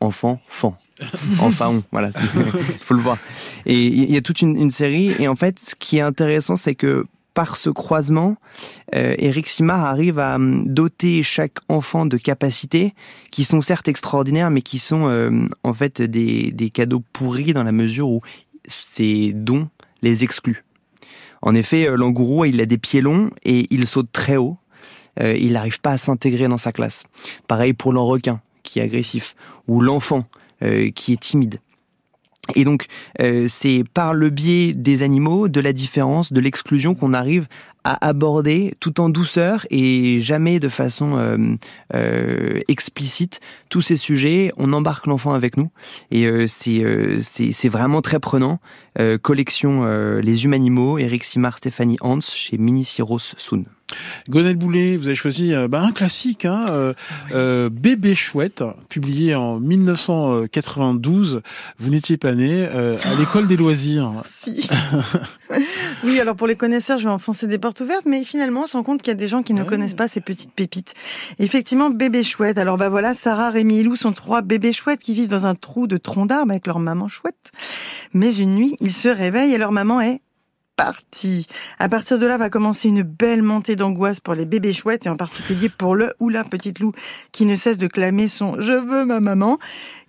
enfant, fan. [laughs] Enfin, on, voilà, [laughs] il faut le voir. Et il y a toute une, une série. Et en fait, ce qui est intéressant, c'est que par ce croisement, euh, Eric Simard arrive à hum, doter chaque enfant de capacités qui sont certes extraordinaires, mais qui sont euh, en fait des, cadeaux pourris dans la mesure où ces dons les excluent. En effet, euh, l'angourou, il a des pieds longs et il saute très haut. Il n'arrive pas à s'intégrer dans sa classe. Pareil pour l'enrequin, qui est agressif, ou l'enfant, qui est timide. Et donc, euh, c'est par le biais des animaux, de la différence, de l'exclusion qu'on arrive à aborder tout en douceur et jamais de façon euh, euh, explicite tous ces sujets. On embarque l'enfant avec nous et euh, c'est vraiment très prenant. Collection Les Humanimaux, Eric Simard, Stéphanie Hans chez Mini Syros Soon. Gonel Boulet, vous avez choisi euh, bah, un classique, hein, euh, euh, Bébé chouette, publié en 1992. Vous n'étiez pas né euh, à l'école des loisirs. [laughs] Si. [laughs] Oui, alors pour les connaisseurs, je vais enfoncer des portes ouvertes, mais finalement, on se rend compte qu'il y a des gens qui ne connaissent pas ces petites pépites. Effectivement, bébé chouette. Alors bah voilà, Sarah, Rémi et Lou sont trois bébés chouettes qui vivent dans un trou de tronc d'arbre avec leur maman chouette. Mais une nuit, ils se réveillent et leur maman est partie. À partir de là va commencer une belle montée d'angoisse pour les bébés chouettes et en particulier pour le ou la petite Lou qui ne cesse de clamer son je veux ma maman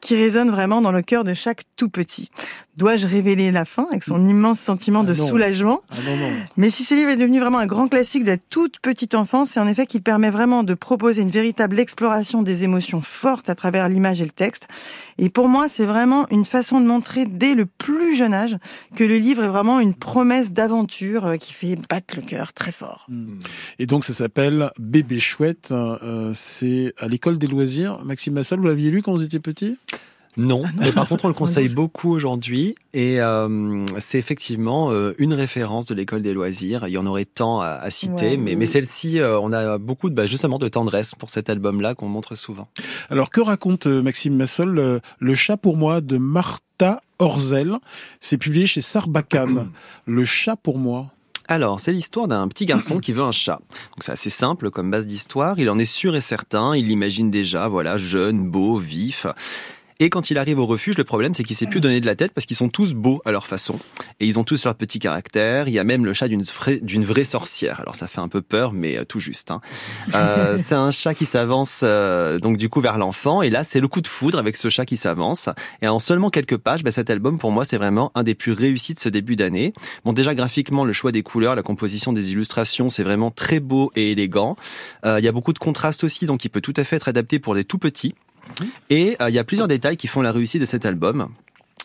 qui résonne vraiment dans le cœur de chaque tout petit. Dois-je révéler la fin avec son immense sentiment de Ah non. soulagement Ah non, non. mais si ce livre est devenu vraiment un grand classique de la toute petite enfance, c'est en effet qu'il permet vraiment de proposer une véritable exploration des émotions fortes à travers l'image et le texte. Et pour moi, c'est vraiment une façon de montrer dès le plus jeune âge que le livre est vraiment une promesse d'aventure euh, qui fait battre le cœur très fort. Et donc ça s'appelle Bébé chouette. Euh, c'est à l'école des loisirs. Maxime Massol, vous l'aviez lu quand vous étiez petit? Non, mais par contre on le [laughs] conseille beaucoup aujourd'hui et euh, c'est effectivement euh, une référence de l'école des loisirs. Il y en aurait tant à, à citer, Ouais. mais, mais celle-ci, euh, on a beaucoup de, bah, justement de tendresse pour cet album-là qu'on montre souvent. Alors que raconte euh, Maxime Massol euh, Le chat pour moi de Martha Orzel C'est publié chez Sarbacane. [clears throat] le chat pour moi. Alors, c'est l'histoire d'un petit garçon qui veut un chat. Donc c'est assez simple comme base d'histoire. Il en est sûr et certain. Il l'imagine déjà, voilà, jeune, beau, vif. Et quand il arrive au refuge, le problème, c'est qu'il sait plus donner de la tête parce qu'ils sont tous beaux à leur façon. Et ils ont tous leur petit caractère. Il y a même le chat d'une vraie, d'une vraie sorcière. Alors ça fait un peu peur, mais euh, tout juste. Hein. Euh, [laughs] c'est un chat qui s'avance euh, donc du coup vers l'enfant. Et là, c'est le coup de foudre avec ce chat qui s'avance. Et en seulement quelques pages, bah, cet album, pour moi, c'est vraiment un des plus réussis de ce début d'année. Bon, déjà graphiquement, le choix des couleurs, la composition des illustrations, c'est vraiment très beau et élégant. Euh, Il y a beaucoup de contrastes aussi, donc il peut tout à fait être adapté pour des tout petits. Et euh, il y a plusieurs détails qui font la réussite de cet album.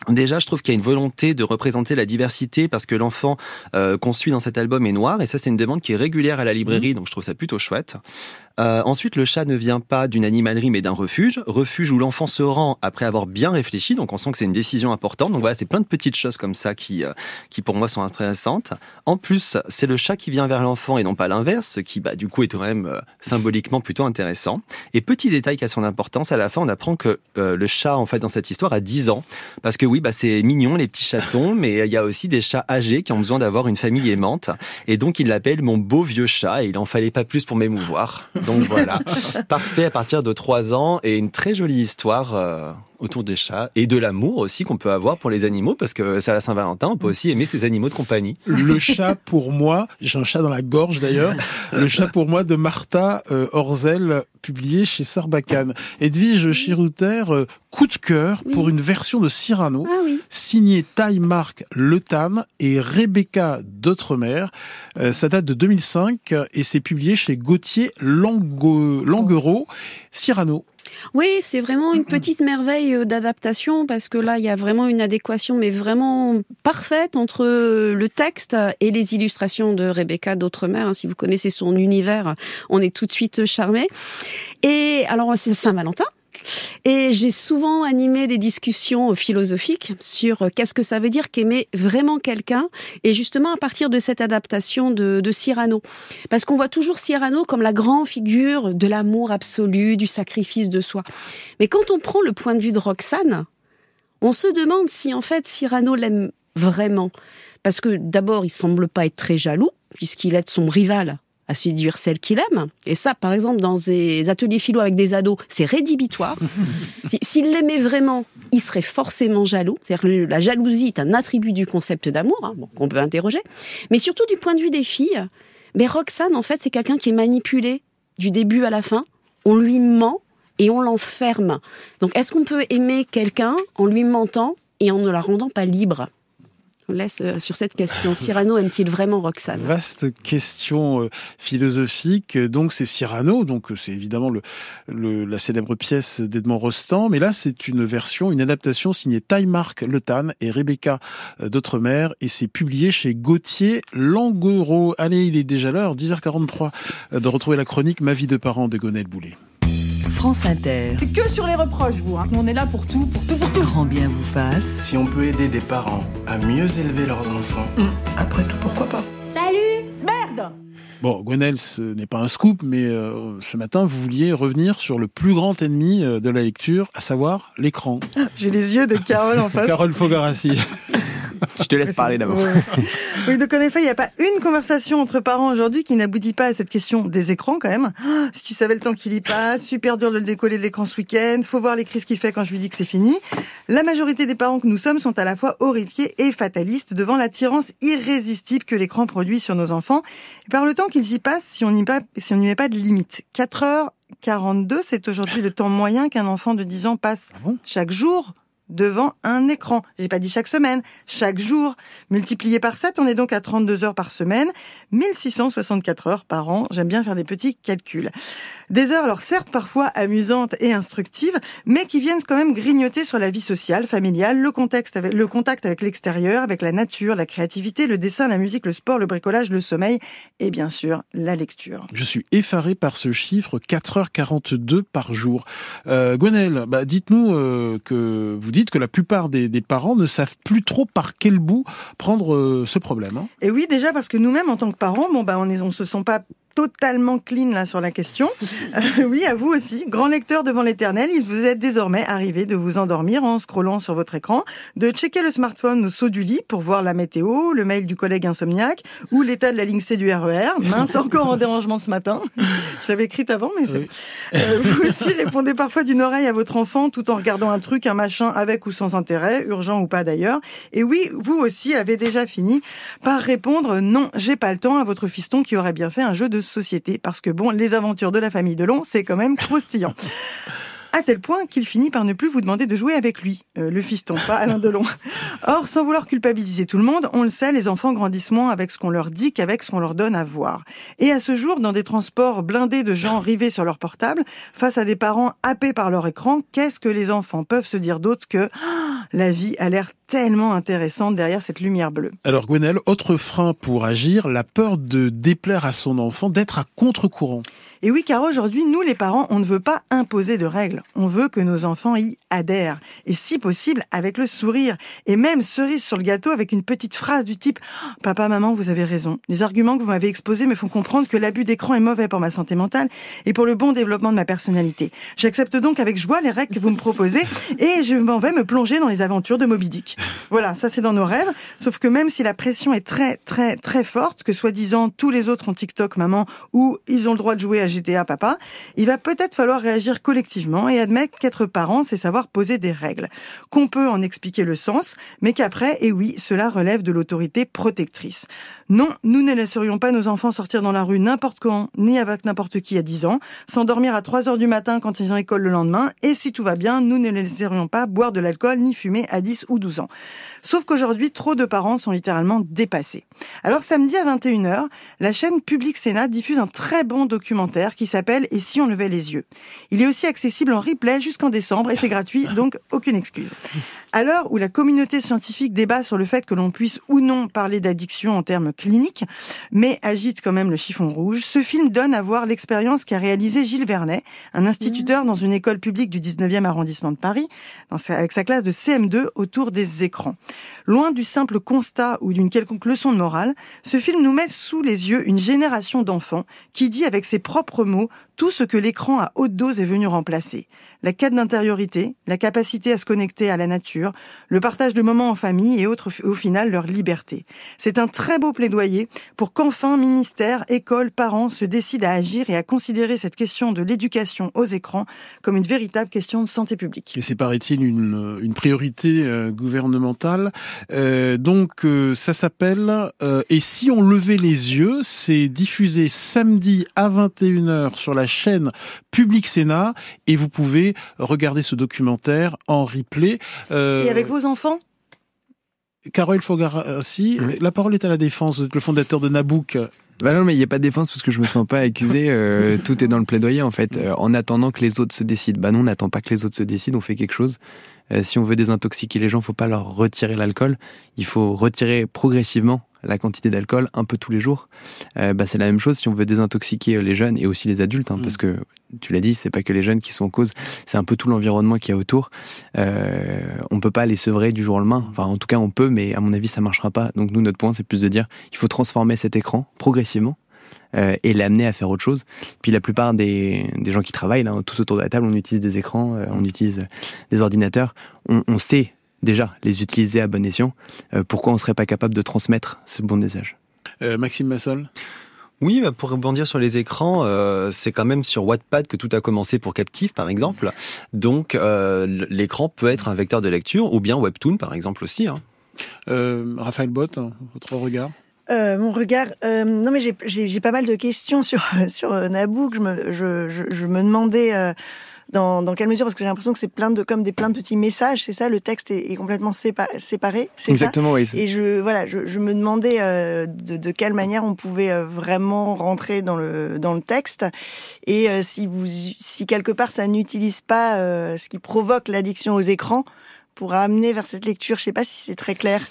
Déjà, je trouve qu'il y a une volonté de représenter la diversité parce que l'enfant euh, qu'on suit dans cet album est noir et ça c'est une demande qui est régulière à la librairie donc je trouve ça plutôt chouette. Euh, ensuite, le chat ne vient pas d'une animalerie mais d'un refuge, refuge où l'enfant se rend après avoir bien réfléchi donc on sent que c'est une décision importante. Donc voilà, c'est plein de petites choses comme ça qui euh, qui pour moi sont intéressantes. En plus, c'est le chat qui vient vers l'enfant et non pas l'inverse, ce qui bah du coup est quand même euh, symboliquement plutôt intéressant. Et petit détail qui a son importance, à la fin on apprend que le chat en fait dans cette histoire a 10 ans parce que oui, bah c'est mignon les petits chatons, [laughs] mais il y a aussi des chats âgés qui ont besoin d'avoir une famille aimante. Et donc il l'appelle mon beau vieux chat et il en fallait pas plus pour m'émouvoir. Donc voilà, [laughs] parfait à partir de 3 ans et une très jolie histoire euh, autour des chats et de l'amour aussi qu'on peut avoir pour les animaux parce que c'est à la Saint-Valentin, on peut aussi aimer ses animaux de compagnie. Le chat pour moi, j'ai un chat dans la gorge d'ailleurs, le chat pour moi de Martha euh, Orzel, publié chez Sarbacane. Edwige Chirouter, euh, coup de cœur pour une version de Cyrano, signée Taille Marc Le Tan et Rebecca D'Outremer. Euh, ça date de 2005 euh, et c'est publié chez Gauthier Lango- Languereau. Cyrano. Oui, c'est vraiment une petite merveille euh, d'adaptation parce que là, il y a vraiment une adéquation, mais vraiment parfaite entre le texte et les illustrations de Rebecca d'Outremer. hein. Si vous connaissez son univers, on est tout de suite charmé. Et alors, c'est Saint-Valentin. Et j'ai souvent animé des discussions philosophiques sur euh, qu'est-ce que ça veut dire qu'aimer vraiment quelqu'un, et justement à partir de cette adaptation de, Cyrano. Parce qu'on voit toujours Cyrano comme la grande figure de l'amour absolu, du sacrifice de soi. Mais quand on prend le point de vue de Roxane, on se demande si en fait Cyrano l'aime vraiment. Parce que d'abord, il semble pas être très jaloux, puisqu'il aide son rival à séduire celle qu'il aime. Et ça, par exemple, dans des ateliers philo avec des ados, c'est rédhibitoire. [laughs] Si- S'il l'aimait vraiment, il serait forcément jaloux. C'est-à-dire la jalousie est un attribut du concept d'amour, hein, bon, qu'on peut interroger. Mais surtout du point de vue des filles, mais Roxane, en fait, c'est quelqu'un qui est manipulé du début à la fin. On lui ment et on l'enferme. Donc, est-ce qu'on peut aimer quelqu'un en lui mentant et en ne la rendant pas libre? On laisse euh, sur cette question. [laughs] Cyrano aime-t-il vraiment Roxane? Vaste question euh, philosophique. Donc c'est Cyrano, donc euh, c'est évidemment le, le- la célèbre pièce d'Edmond Rostand, mais là c'est une version, une adaptation signée Taille Marc Le Tan et Rebecca d'Outremer, et c'est publié chez Gauthier Languereau. Allez, il est déjà l'heure, 10h43, euh, de retrouver la chronique Ma vie de parent de Gonel Boulet. France Inter. C'est que sur les reproches, vous. Hein. On est là pour tout, pour tout, pour tout. Grand bien vous fasse. Si on peut aider des parents à mieux élever leurs enfants, après tout, pourquoi pas? Salut Merde Bon, Gwenel, ce n'est pas un scoop, mais euh, ce matin, vous vouliez revenir sur le plus grand ennemi euh, de la lecture, à savoir l'écran. J'ai les yeux de Carole en [laughs] face. Carole Fogarassi. [laughs] Je te laisse parler d'abord. [laughs] Oui, donc en effet, il n'y a pas une conversation entre parents aujourd'hui qui n'aboutit pas à cette question des écrans quand même. Ah, si tu savais le temps qu'il y passe, super dur de le décoller de l'écran ce week-end, faut voir les crises qu'il fait quand je lui dis que c'est fini. La majorité des parents que nous sommes sont à la fois horrifiés et fatalistes devant l'attirance irrésistible que l'écran produit sur nos enfants et par le temps qu'ils y passent si on n'y si met pas de limite. 4 heures 42, c'est aujourd'hui le temps moyen qu'un enfant de 10 ans passe chaque jour devant un écran. J'ai pas dit chaque semaine, chaque jour. Multiplié par 7, on est donc à 32 heures par semaine, 1664 heures par an. J'aime bien faire des petits calculs. Des heures, alors certes parfois amusantes et instructives, mais qui viennent quand même grignoter sur la vie sociale, familiale, le contexte le contact avec l'extérieur, avec la nature, la créativité, le dessin, la musique, le sport, le bricolage, le sommeil et bien sûr la lecture. Je suis effaré par ce chiffre, 4h42 par jour. Euh, Gwenelle, bah, dites-nous euh, que vous dites que la plupart des, parents ne savent plus trop par quel bout prendre euh, ce problème. Hein. Et oui, déjà parce que nous-mêmes, en tant que parents, bon, bah, on ne se sent pas totalement clean là sur la question. [laughs] Euh, oui, à vous aussi, grand lecteur devant l'éternel, il vous est désormais arrivé de vous endormir en scrollant sur votre écran, de checker le smartphone au saut du lit pour voir la météo, le mail du collègue insomniaque ou l'état de la ligne C du RER. Mince, encore en dérangement ce matin. Je l'avais écrite avant, mais c'est... Euh, vous aussi répondez parfois d'une oreille à votre enfant tout en regardant un truc, un machin avec ou sans intérêt, urgent ou pas d'ailleurs. Et oui, vous aussi avez déjà fini par répondre non, j'ai pas le temps à votre fiston qui aurait bien fait un jeu de société, parce que bon, les aventures de la famille Delon, c'est quand même croustillant. à tel point qu'il finit par ne plus vous demander de jouer avec lui, euh, le fiston, pas Alain Delon. Or, sans vouloir culpabiliser tout le monde, on le sait, les enfants grandissent moins avec ce qu'on leur dit qu'avec ce qu'on leur donne à voir. Et à ce jour, dans des transports blindés de gens rivés sur leur portable, face à des parents happés par leur écran, qu'est-ce que les enfants peuvent se dire d'autre que ah, la vie a l'air tellement intéressante derrière cette lumière bleue. Alors Gwenelle, autre frein pour agir, la peur de déplaire à son enfant, d'être à contre-courant. Et oui, car aujourd'hui, nous les parents, on ne veut pas imposer de règles. On veut que nos enfants y adhèrent. Et si possible, avec le sourire. Et même cerise sur le gâteau avec une petite phrase du type « Papa, maman, vous avez raison. Les arguments que vous m'avez exposés me font comprendre que l'abus d'écran est mauvais pour ma santé mentale et pour le bon développement de ma personnalité. J'accepte donc avec joie les règles que vous me proposez et je m'en vais me plonger dans les aventures de Moby Dick. » Voilà, ça c'est dans nos rêves. Sauf que même si la pression est très, très, très forte, que soi-disant tous les autres ont TikTok, maman, ou ils ont le droit de jouer à GTA, papa, il va peut-être falloir réagir collectivement et admettre qu'être parent, c'est savoir poser des règles. Qu'on peut en expliquer le sens, mais qu'après, et oui, cela relève de l'autorité protectrice. Non, nous ne laisserions pas nos enfants sortir dans la rue n'importe quand, ni avec n'importe qui à 10 ans, s'endormir à 3 heures du matin quand ils ont école le lendemain, et si tout va bien, nous ne laisserions pas boire de l'alcool ni fumer à 10 ou 12 ans. Sauf qu'aujourd'hui, trop de parents sont littéralement dépassés. Alors samedi à 21h, la chaîne Public Sénat diffuse un très bon documentaire qui s'appelle Et si on levait les yeux? Il est aussi accessible en replay jusqu'en décembre et c'est gratuit, [laughs] donc aucune excuse. À l'heure où la communauté scientifique débat sur le fait que l'on puisse ou non parler d'addiction en termes cliniques, mais agite quand même le chiffon rouge, ce film donne à voir l'expérience qu'a réalisé Gilles Vernet, un instituteur dans une école publique du 19e arrondissement de Paris, avec sa classe de CM2 autour des Loin du simple constat ou d'une quelconque leçon de morale, ce film nous met sous les yeux une génération d'enfants qui dit avec ses propres mots tout ce que l'écran à haute dose est venu remplacer. La quête d'intériorité, la capacité à se connecter à la nature, le partage de moments en famille et autres, au final leur liberté. C'est un très beau plaidoyer pour qu'enfin ministère, école, parents se décident à agir et à considérer cette question de l'éducation aux écrans comme une véritable question de santé publique. Et c'est paraît-il une, une priorité euh, gouvernementale. Euh, donc euh, ça s'appelle euh, Et si on levait les yeux, c'est diffusé samedi à 21h sur la chaîne Public Sénat et vous pouvez regarder ce documentaire en replay. Et avec vos enfants? Carole Fogarassi, oui. la parole est à la défense. Vous êtes le fondateur de Nabouk. Bah non, mais il n'y a pas de défense parce que je me sens pas accusé. Euh, [laughs] tout est dans le plaidoyer en fait. Euh, en attendant que les autres se décident. Bah non, on n'attend pas que les autres se décident. On fait quelque chose. Euh, si on veut désintoxiquer les gens, faut pas leur retirer l'alcool. Il faut retirer progressivement la quantité d'alcool un peu tous les jours. Euh, bah, c'est la même chose si on veut désintoxiquer les jeunes et aussi les adultes, hein, mmh. parce que tu l'as dit, c'est pas que les jeunes qui sont en cause, c'est un peu tout l'environnement qui y a autour. Euh, on peut pas les sevrer du jour au lendemain. Enfin, en tout cas, on peut, mais à mon avis, ça marchera pas. Donc nous, notre point, c'est plus de dire, il faut transformer cet écran progressivement. Euh, et l'amener à faire autre chose. Puis la plupart des, des gens qui travaillent, là, tous autour de la table, on utilise des écrans, euh, on utilise des ordinateurs. On, on sait déjà les utiliser à bon escient, euh, pourquoi on serait pas capable de transmettre ce bon usage? Euh, Maxime Massol? Oui, bah, pour rebondir sur les écrans, euh, c'est quand même sur Wattpad que tout a commencé pour Captive, par exemple. Donc, euh, l'écran peut être un vecteur de lecture, ou bien Webtoon, par exemple aussi. Hein. Euh, Raphaël Bott, votre regard? Euh, mon regard, euh, non mais j'ai- pas mal de questions sur [laughs] sur Nabouk. Je me je, je, je me demandais euh, dans dans quelle mesure? Parce que j'ai l'impression que c'est plein de comme des plein de petits messages. C'est ça, le texte est, est complètement sépa- séparé. c'est ça? Exactement, oui, c'est- Et je voilà, je, je me demandais euh, de, de quelle manière on pouvait euh, vraiment rentrer dans le dans le texte et euh, si vous si quelque part ça n'utilise pas euh, ce qui provoque l'addiction aux écrans pour amener vers cette lecture. Je sais pas si c'est très clair.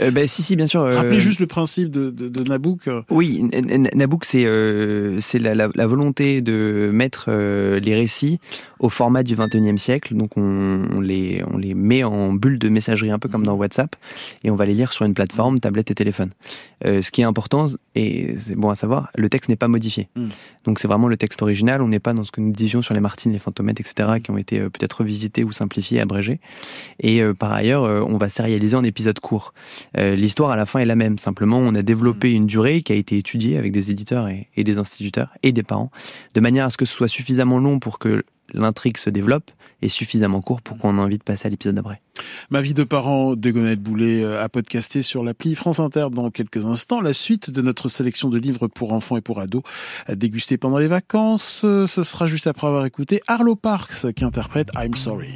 Euh, bah, si, si, bien sûr. euh, Rappelez juste le principe de, de, de Nabouk. Oui, N- N- Nabook, c'est euh, c'est la, la, la volonté de mettre euh, les récits au format du 21e siècle. Donc, on, on les, on les met en bulle de messagerie, un peu comme dans WhatsApp, et on va les lire sur une plateforme, tablette et téléphone. Euh, ce qui est important, et c'est bon à savoir, le texte n'est pas modifié. Mm. Donc, c'est vraiment le texte original. On n'est pas dans ce que nous disions sur les Martines, les Fantomètres, etc., qui ont été euh, peut-être revisités ou simplifiés, abrégés. Et euh, par ailleurs, euh, on va sérialiser en épisodes courts. Euh, L'histoire à la fin est la même. Simplement, on a développé une durée qui a été étudiée avec des éditeurs et, et des instituteurs et des parents, de manière à ce que ce soit suffisamment long pour que l'intrigue se développe et suffisamment court pour qu'on ait envie de passer à l'épisode d'après. Ma vie de parent de Gonette Boulet à podcaster sur l'appli France Inter dans quelques instants. La suite de notre sélection de livres pour enfants et pour ados à déguster pendant les vacances. Ce sera juste après avoir écouté Arlo Parks qui interprète I'm Sorry.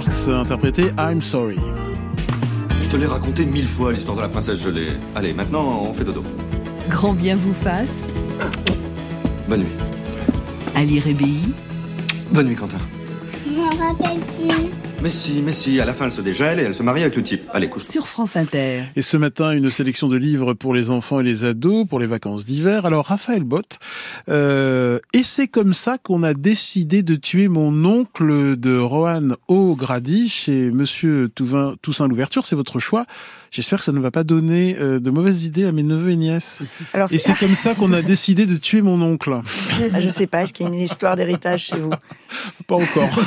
Arlo Parks interprété I'm Sorry. Je te l'ai raconté mille fois l'histoire de la princesse gelée. Allez, maintenant on fait dodo. Grand bien vous fasse. Bonne nuit. À l'IRBI, Bonne nuit, Quentin. Je m'en rappelle plus. Mais si, mais si, à la fin elle se dégèle et elle se marie avec le type. Allez, couche. sur France Inter. Et ce matin, une sélection de livres pour les enfants et les ados pour les vacances d'hiver. Alors, Raphaël Bott, euh, et c'est comme ça qu'on a décidé de tuer mon oncle de Rohan O'Grady chez Monsieur Touvin, Toussaint Louverture. C'est votre choix. J'espère que ça ne va pas donner euh, de mauvaises idées à mes neveux et nièces. Alors, et c'est- comme ça qu'on a décidé de tuer mon oncle. [laughs] Ah, je sais pas, est-ce qu'il y a une histoire d'héritage chez vous [laughs] Pas encore. [laughs]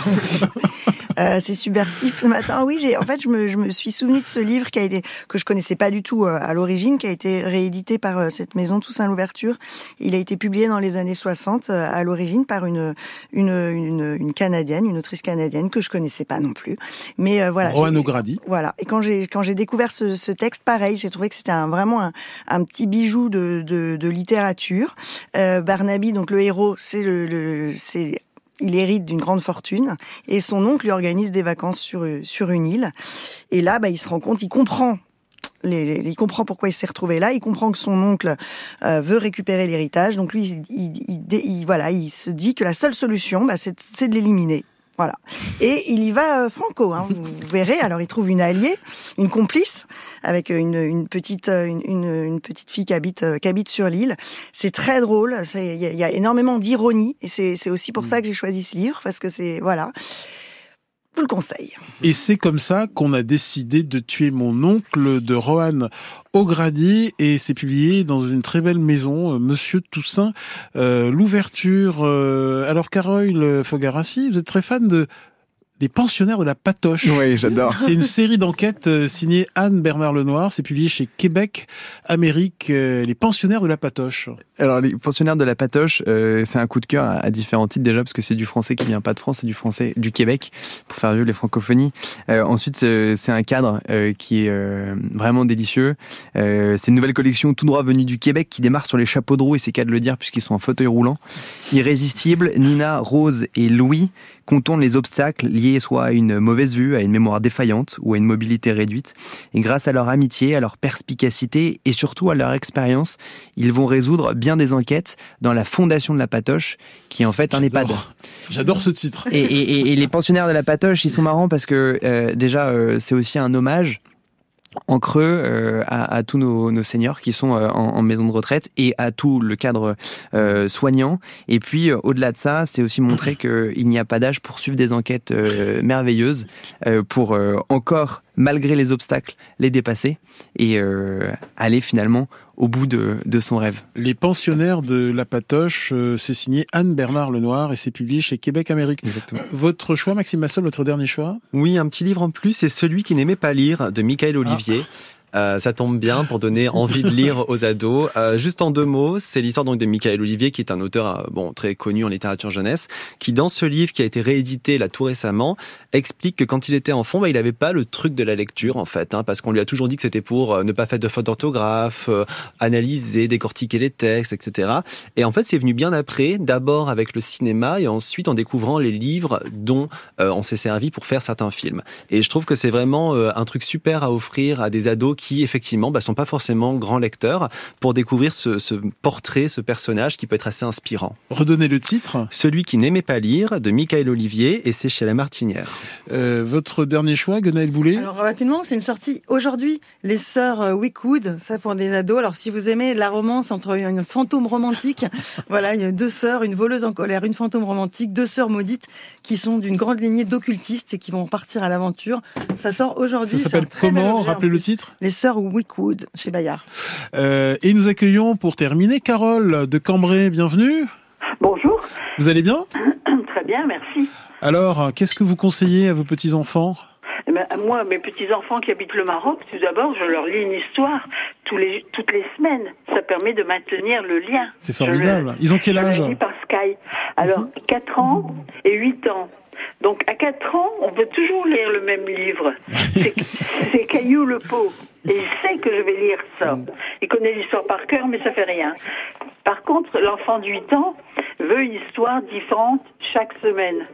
Euh, c'est subversif ce matin. Oui, j'ai en fait je me, je me suis souvenu de ce livre qui a été que je connaissais pas du tout euh, à l'origine, qui a été réédité par cette maison Toussaint l'ouverture. Il a été publié dans les années 60 euh, à l'origine par une, une une une canadienne, une autrice canadienne que je connaissais pas non plus. Mais euh, voilà. O'Grady. Voilà. Et quand j'ai quand j'ai découvert ce, ce texte, pareil, j'ai trouvé que c'était vraiment un, petit bijou de, littérature. Euh, Barnaby, donc le héros, c'est le, c'est il hérite d'une grande fortune et son oncle lui organise des vacances sur une île. Et là, bah, il se rend compte, il comprend. Il comprend pourquoi il s'est retrouvé là. Il comprend que son oncle euh, veut récupérer l'héritage. Donc lui, il, se dit que la seule solution, bah, c'est de l'éliminer. Voilà. Et il y va euh, franco. Hein, vous [laughs] verrez. Alors il trouve une alliée, une complice, avec euh, une, une petite euh, une, une, une petite fille qui habite euh, qui habite sur l'île. C'est très drôle. Il y, y a énormément d'ironie et c'est c'est aussi pour ça que j'ai choisi ce livre parce que c'est voilà. Et c'est comme ça qu'on a décidé de tuer mon oncle de Rohan O'Grady et c'est publié dans une très belle maison, euh, Monsieur Toussaint. Euh, L'ouverture. euh, alors Carole Fogarassi, vous êtes très fan de des pensionnaires de la patoche. Oui, j'adore. C'est une série d'enquêtes euh, signée Anne Bernard Lenoir. C'est publié chez Québec Amérique. euh, les pensionnaires de la patoche. Alors, les pensionnaires de la patoche, euh, c'est un coup de cœur à, à différents titres déjà, parce que c'est du français qui vient pas de France, c'est du français du Québec, pour faire vivre les francophonies. Euh, ensuite, c'est un cadre euh, qui est vraiment délicieux. C'est une nouvelle collection tout droit venue du Québec qui démarre sur les chapeaux de roue, et c'est qu'à de le dire, puisqu'ils sont en fauteuil roulant. Irrésistible, Nina, Rose et Louis contournent les obstacles liés soit à une mauvaise vue, à une mémoire défaillante ou à une mobilité réduite. Et grâce à leur amitié, à leur perspicacité et surtout à leur expérience, ils vont résoudre bien des enquêtes dans la fondation de la Patoche, qui est en fait un EHPAD. J'adore ce titre. Et, et- et- et les pensionnaires de la Patoche, ils sont marrants parce que euh, déjà, euh, c'est aussi un hommage en creux euh, à, tous nos, seniors qui sont euh, en, maison de retraite et à tout le cadre euh, soignant. Et puis, au-delà de ça, c'est aussi montrer qu'il n'y a pas d'âge pour suivre des enquêtes merveilleuses, pour encore, malgré les obstacles, les dépasser et euh, aller finalement au bout de, de son rêve. Les pensionnaires de la patoche, euh, c'est signé Anne Bernard Lenoir et c'est publié chez Québec Amérique. Exactement. Votre choix, Maxime Massol, votre dernier choix? Oui, un petit livre en plus, c'est Celui qui n'aimait pas lire de Michael Olivier. Euh, ça tombe bien pour donner envie de lire aux ados. Euh, juste en deux mots, c'est l'histoire donc de Michael Olivier, qui est un auteur euh, bon très connu en littérature jeunesse, qui dans ce livre qui a été réédité là tout récemment explique que quand il était enfant, bah, il n'avait pas le truc de la lecture en fait, hein, parce qu'on lui a toujours dit que c'était pour ne pas faire de fautes d'orthographe, analyser, décortiquer les textes, etc. Et en fait, c'est venu bien après, d'abord avec le cinéma et ensuite en découvrant les livres dont on s'est servi pour faire certains films. Et je trouve que c'est vraiment un truc super à offrir à des ados qui effectivement bah, sont pas forcément grands lecteurs pour découvrir ce, ce portrait, ce personnage qui peut être assez inspirant. Redonnez le titre. Celui qui n'aimait pas lire de Michael Olivier et c'est chez la Martinière. Euh, votre dernier choix, Guenaël Boulet? Alors rapidement, c'est une sortie aujourd'hui, les sœurs Wickwood, ça pour des ados. Alors si vous aimez la romance entre une fantôme romantique, [laughs] voilà, il y a deux sœurs, une voleuse en colère, une fantôme romantique, deux sœurs maudites qui sont d'une grande lignée d'occultistes et qui vont partir à l'aventure. Ça sort aujourd'hui. Ça s'appelle comment? Rappelez le titre Les sœurs Wickwood chez Bayard. Euh, Et nous accueillons pour terminer Carole de Cambrai. Bienvenue. Bonjour. Vous allez bien? [clears throat] Très bien, merci. Alors, qu'est-ce que vous conseillez à vos petits-enfants? Eh ben, moi, mes petits-enfants qui habitent le Maroc, tout d'abord, je leur lis une histoire tous les, toutes les semaines. Ça permet de maintenir le lien. C'est Je formidable. le- Ils ont quel je le âge? lis par Sky. Alors, 4 ans et 8 ans. Donc, à 4 ans, on peut toujours lire le même livre. C'est Caillou le pot. Et il sait que je vais lire ça. Il connaît l'histoire par cœur, mais ça fait rien. Par contre, l'enfant de 8 ans veut une histoire différente chaque semaine.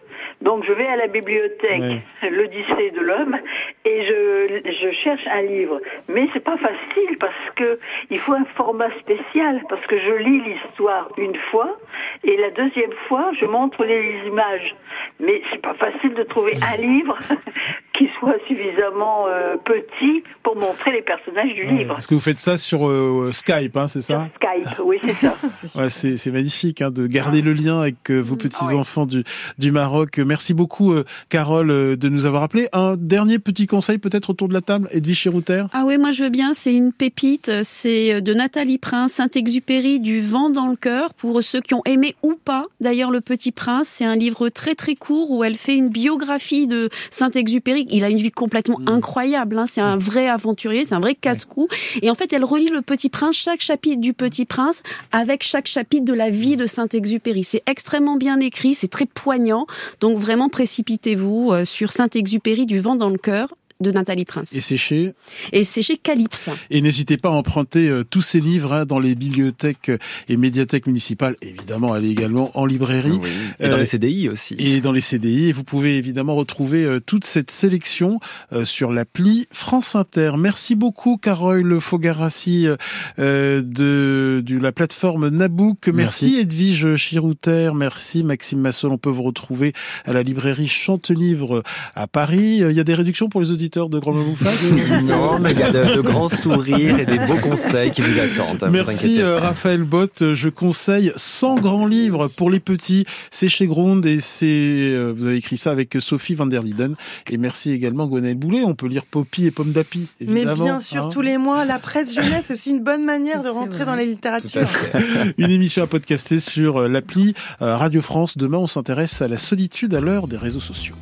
Donc je vais à la bibliothèque, l'Odyssée [laughs] de l'homme, et je, je cherche un livre. Mais c'est pas facile parce que il faut un format spécial parce que je lis l'histoire une fois et la deuxième fois je montre les images. Mais c'est pas facile de trouver un livre [laughs] qui soit suffisamment euh, petit pour montrer les personnages du Ouais, livre. Parce que vous faites ça sur euh, Skype, hein, c'est ça Skype, oui c'est ça. [laughs] Ouais, c'est magnifique hein, de garder le lien avec euh, vos petits enfants du du Maroc. Merci beaucoup, euh, Carole, euh, de nous avoir appelé. Un dernier petit conseil peut-être autour de la table, Edwige Chirouter? Ah oui, moi je veux bien, c'est une pépite, c'est de Nathalie Prince, Saint-Exupéry, du vent dans le cœur, pour ceux qui ont aimé ou pas. D'ailleurs, Le Petit Prince, c'est un livre très très court où elle fait une biographie de Saint-Exupéry. Il a une vie complètement incroyable, hein. c'est un vrai aventurier, c'est un vrai casse-cou. Et en fait, elle relie Le Petit Prince, chaque chapitre du Petit Prince, avec chaque chapitre de la vie de Saint-Exupéry. C'est extrêmement bien écrit, c'est très poignant, donc vraiment précipitez-vous euh, sur Saint-Exupéry, du vent dans le cœur de Nathalie Prince. Et c'est chez Et c'est chez Calypse. Et n'hésitez pas à emprunter euh, tous ces livres hein, dans les bibliothèques euh, et médiathèques municipales. Évidemment, allez également en librairie. Oui. Et dans Euh, les CDI aussi. Et dans les CDI. Et vous pouvez évidemment retrouver euh, toute cette sélection euh, sur l'appli France Inter. Merci beaucoup, Carole Fogarassi euh, de, de la plateforme Nabouk. Merci, Merci. Edwige Chirouter. Merci, Maxime Massol. On peut vous retrouver à la librairie Chantelivre à Paris. Euh, Il y a des réductions pour les auditeurs de Grand Mouffat [laughs] Non, mais il y a de, de grands sourires et des beaux conseils qui vous attendent. Merci euh. Raphaël Bott. Je conseille 100 grands livres pour les petits. C'est chez Gronde et c'est euh, vous avez écrit ça avec Sophie van der Linden. Et merci également Gwenaël Boulet. On peut lire Poppy et Pomme d'Api. Mais bien sûr, hein. tous les mois, la presse jeunesse, c'est aussi une bonne manière de rentrer dans la littérature. [laughs] Une émission à podcaster sur euh, l'appli Radio France. Demain, on s'intéresse à la solitude à l'heure des réseaux sociaux.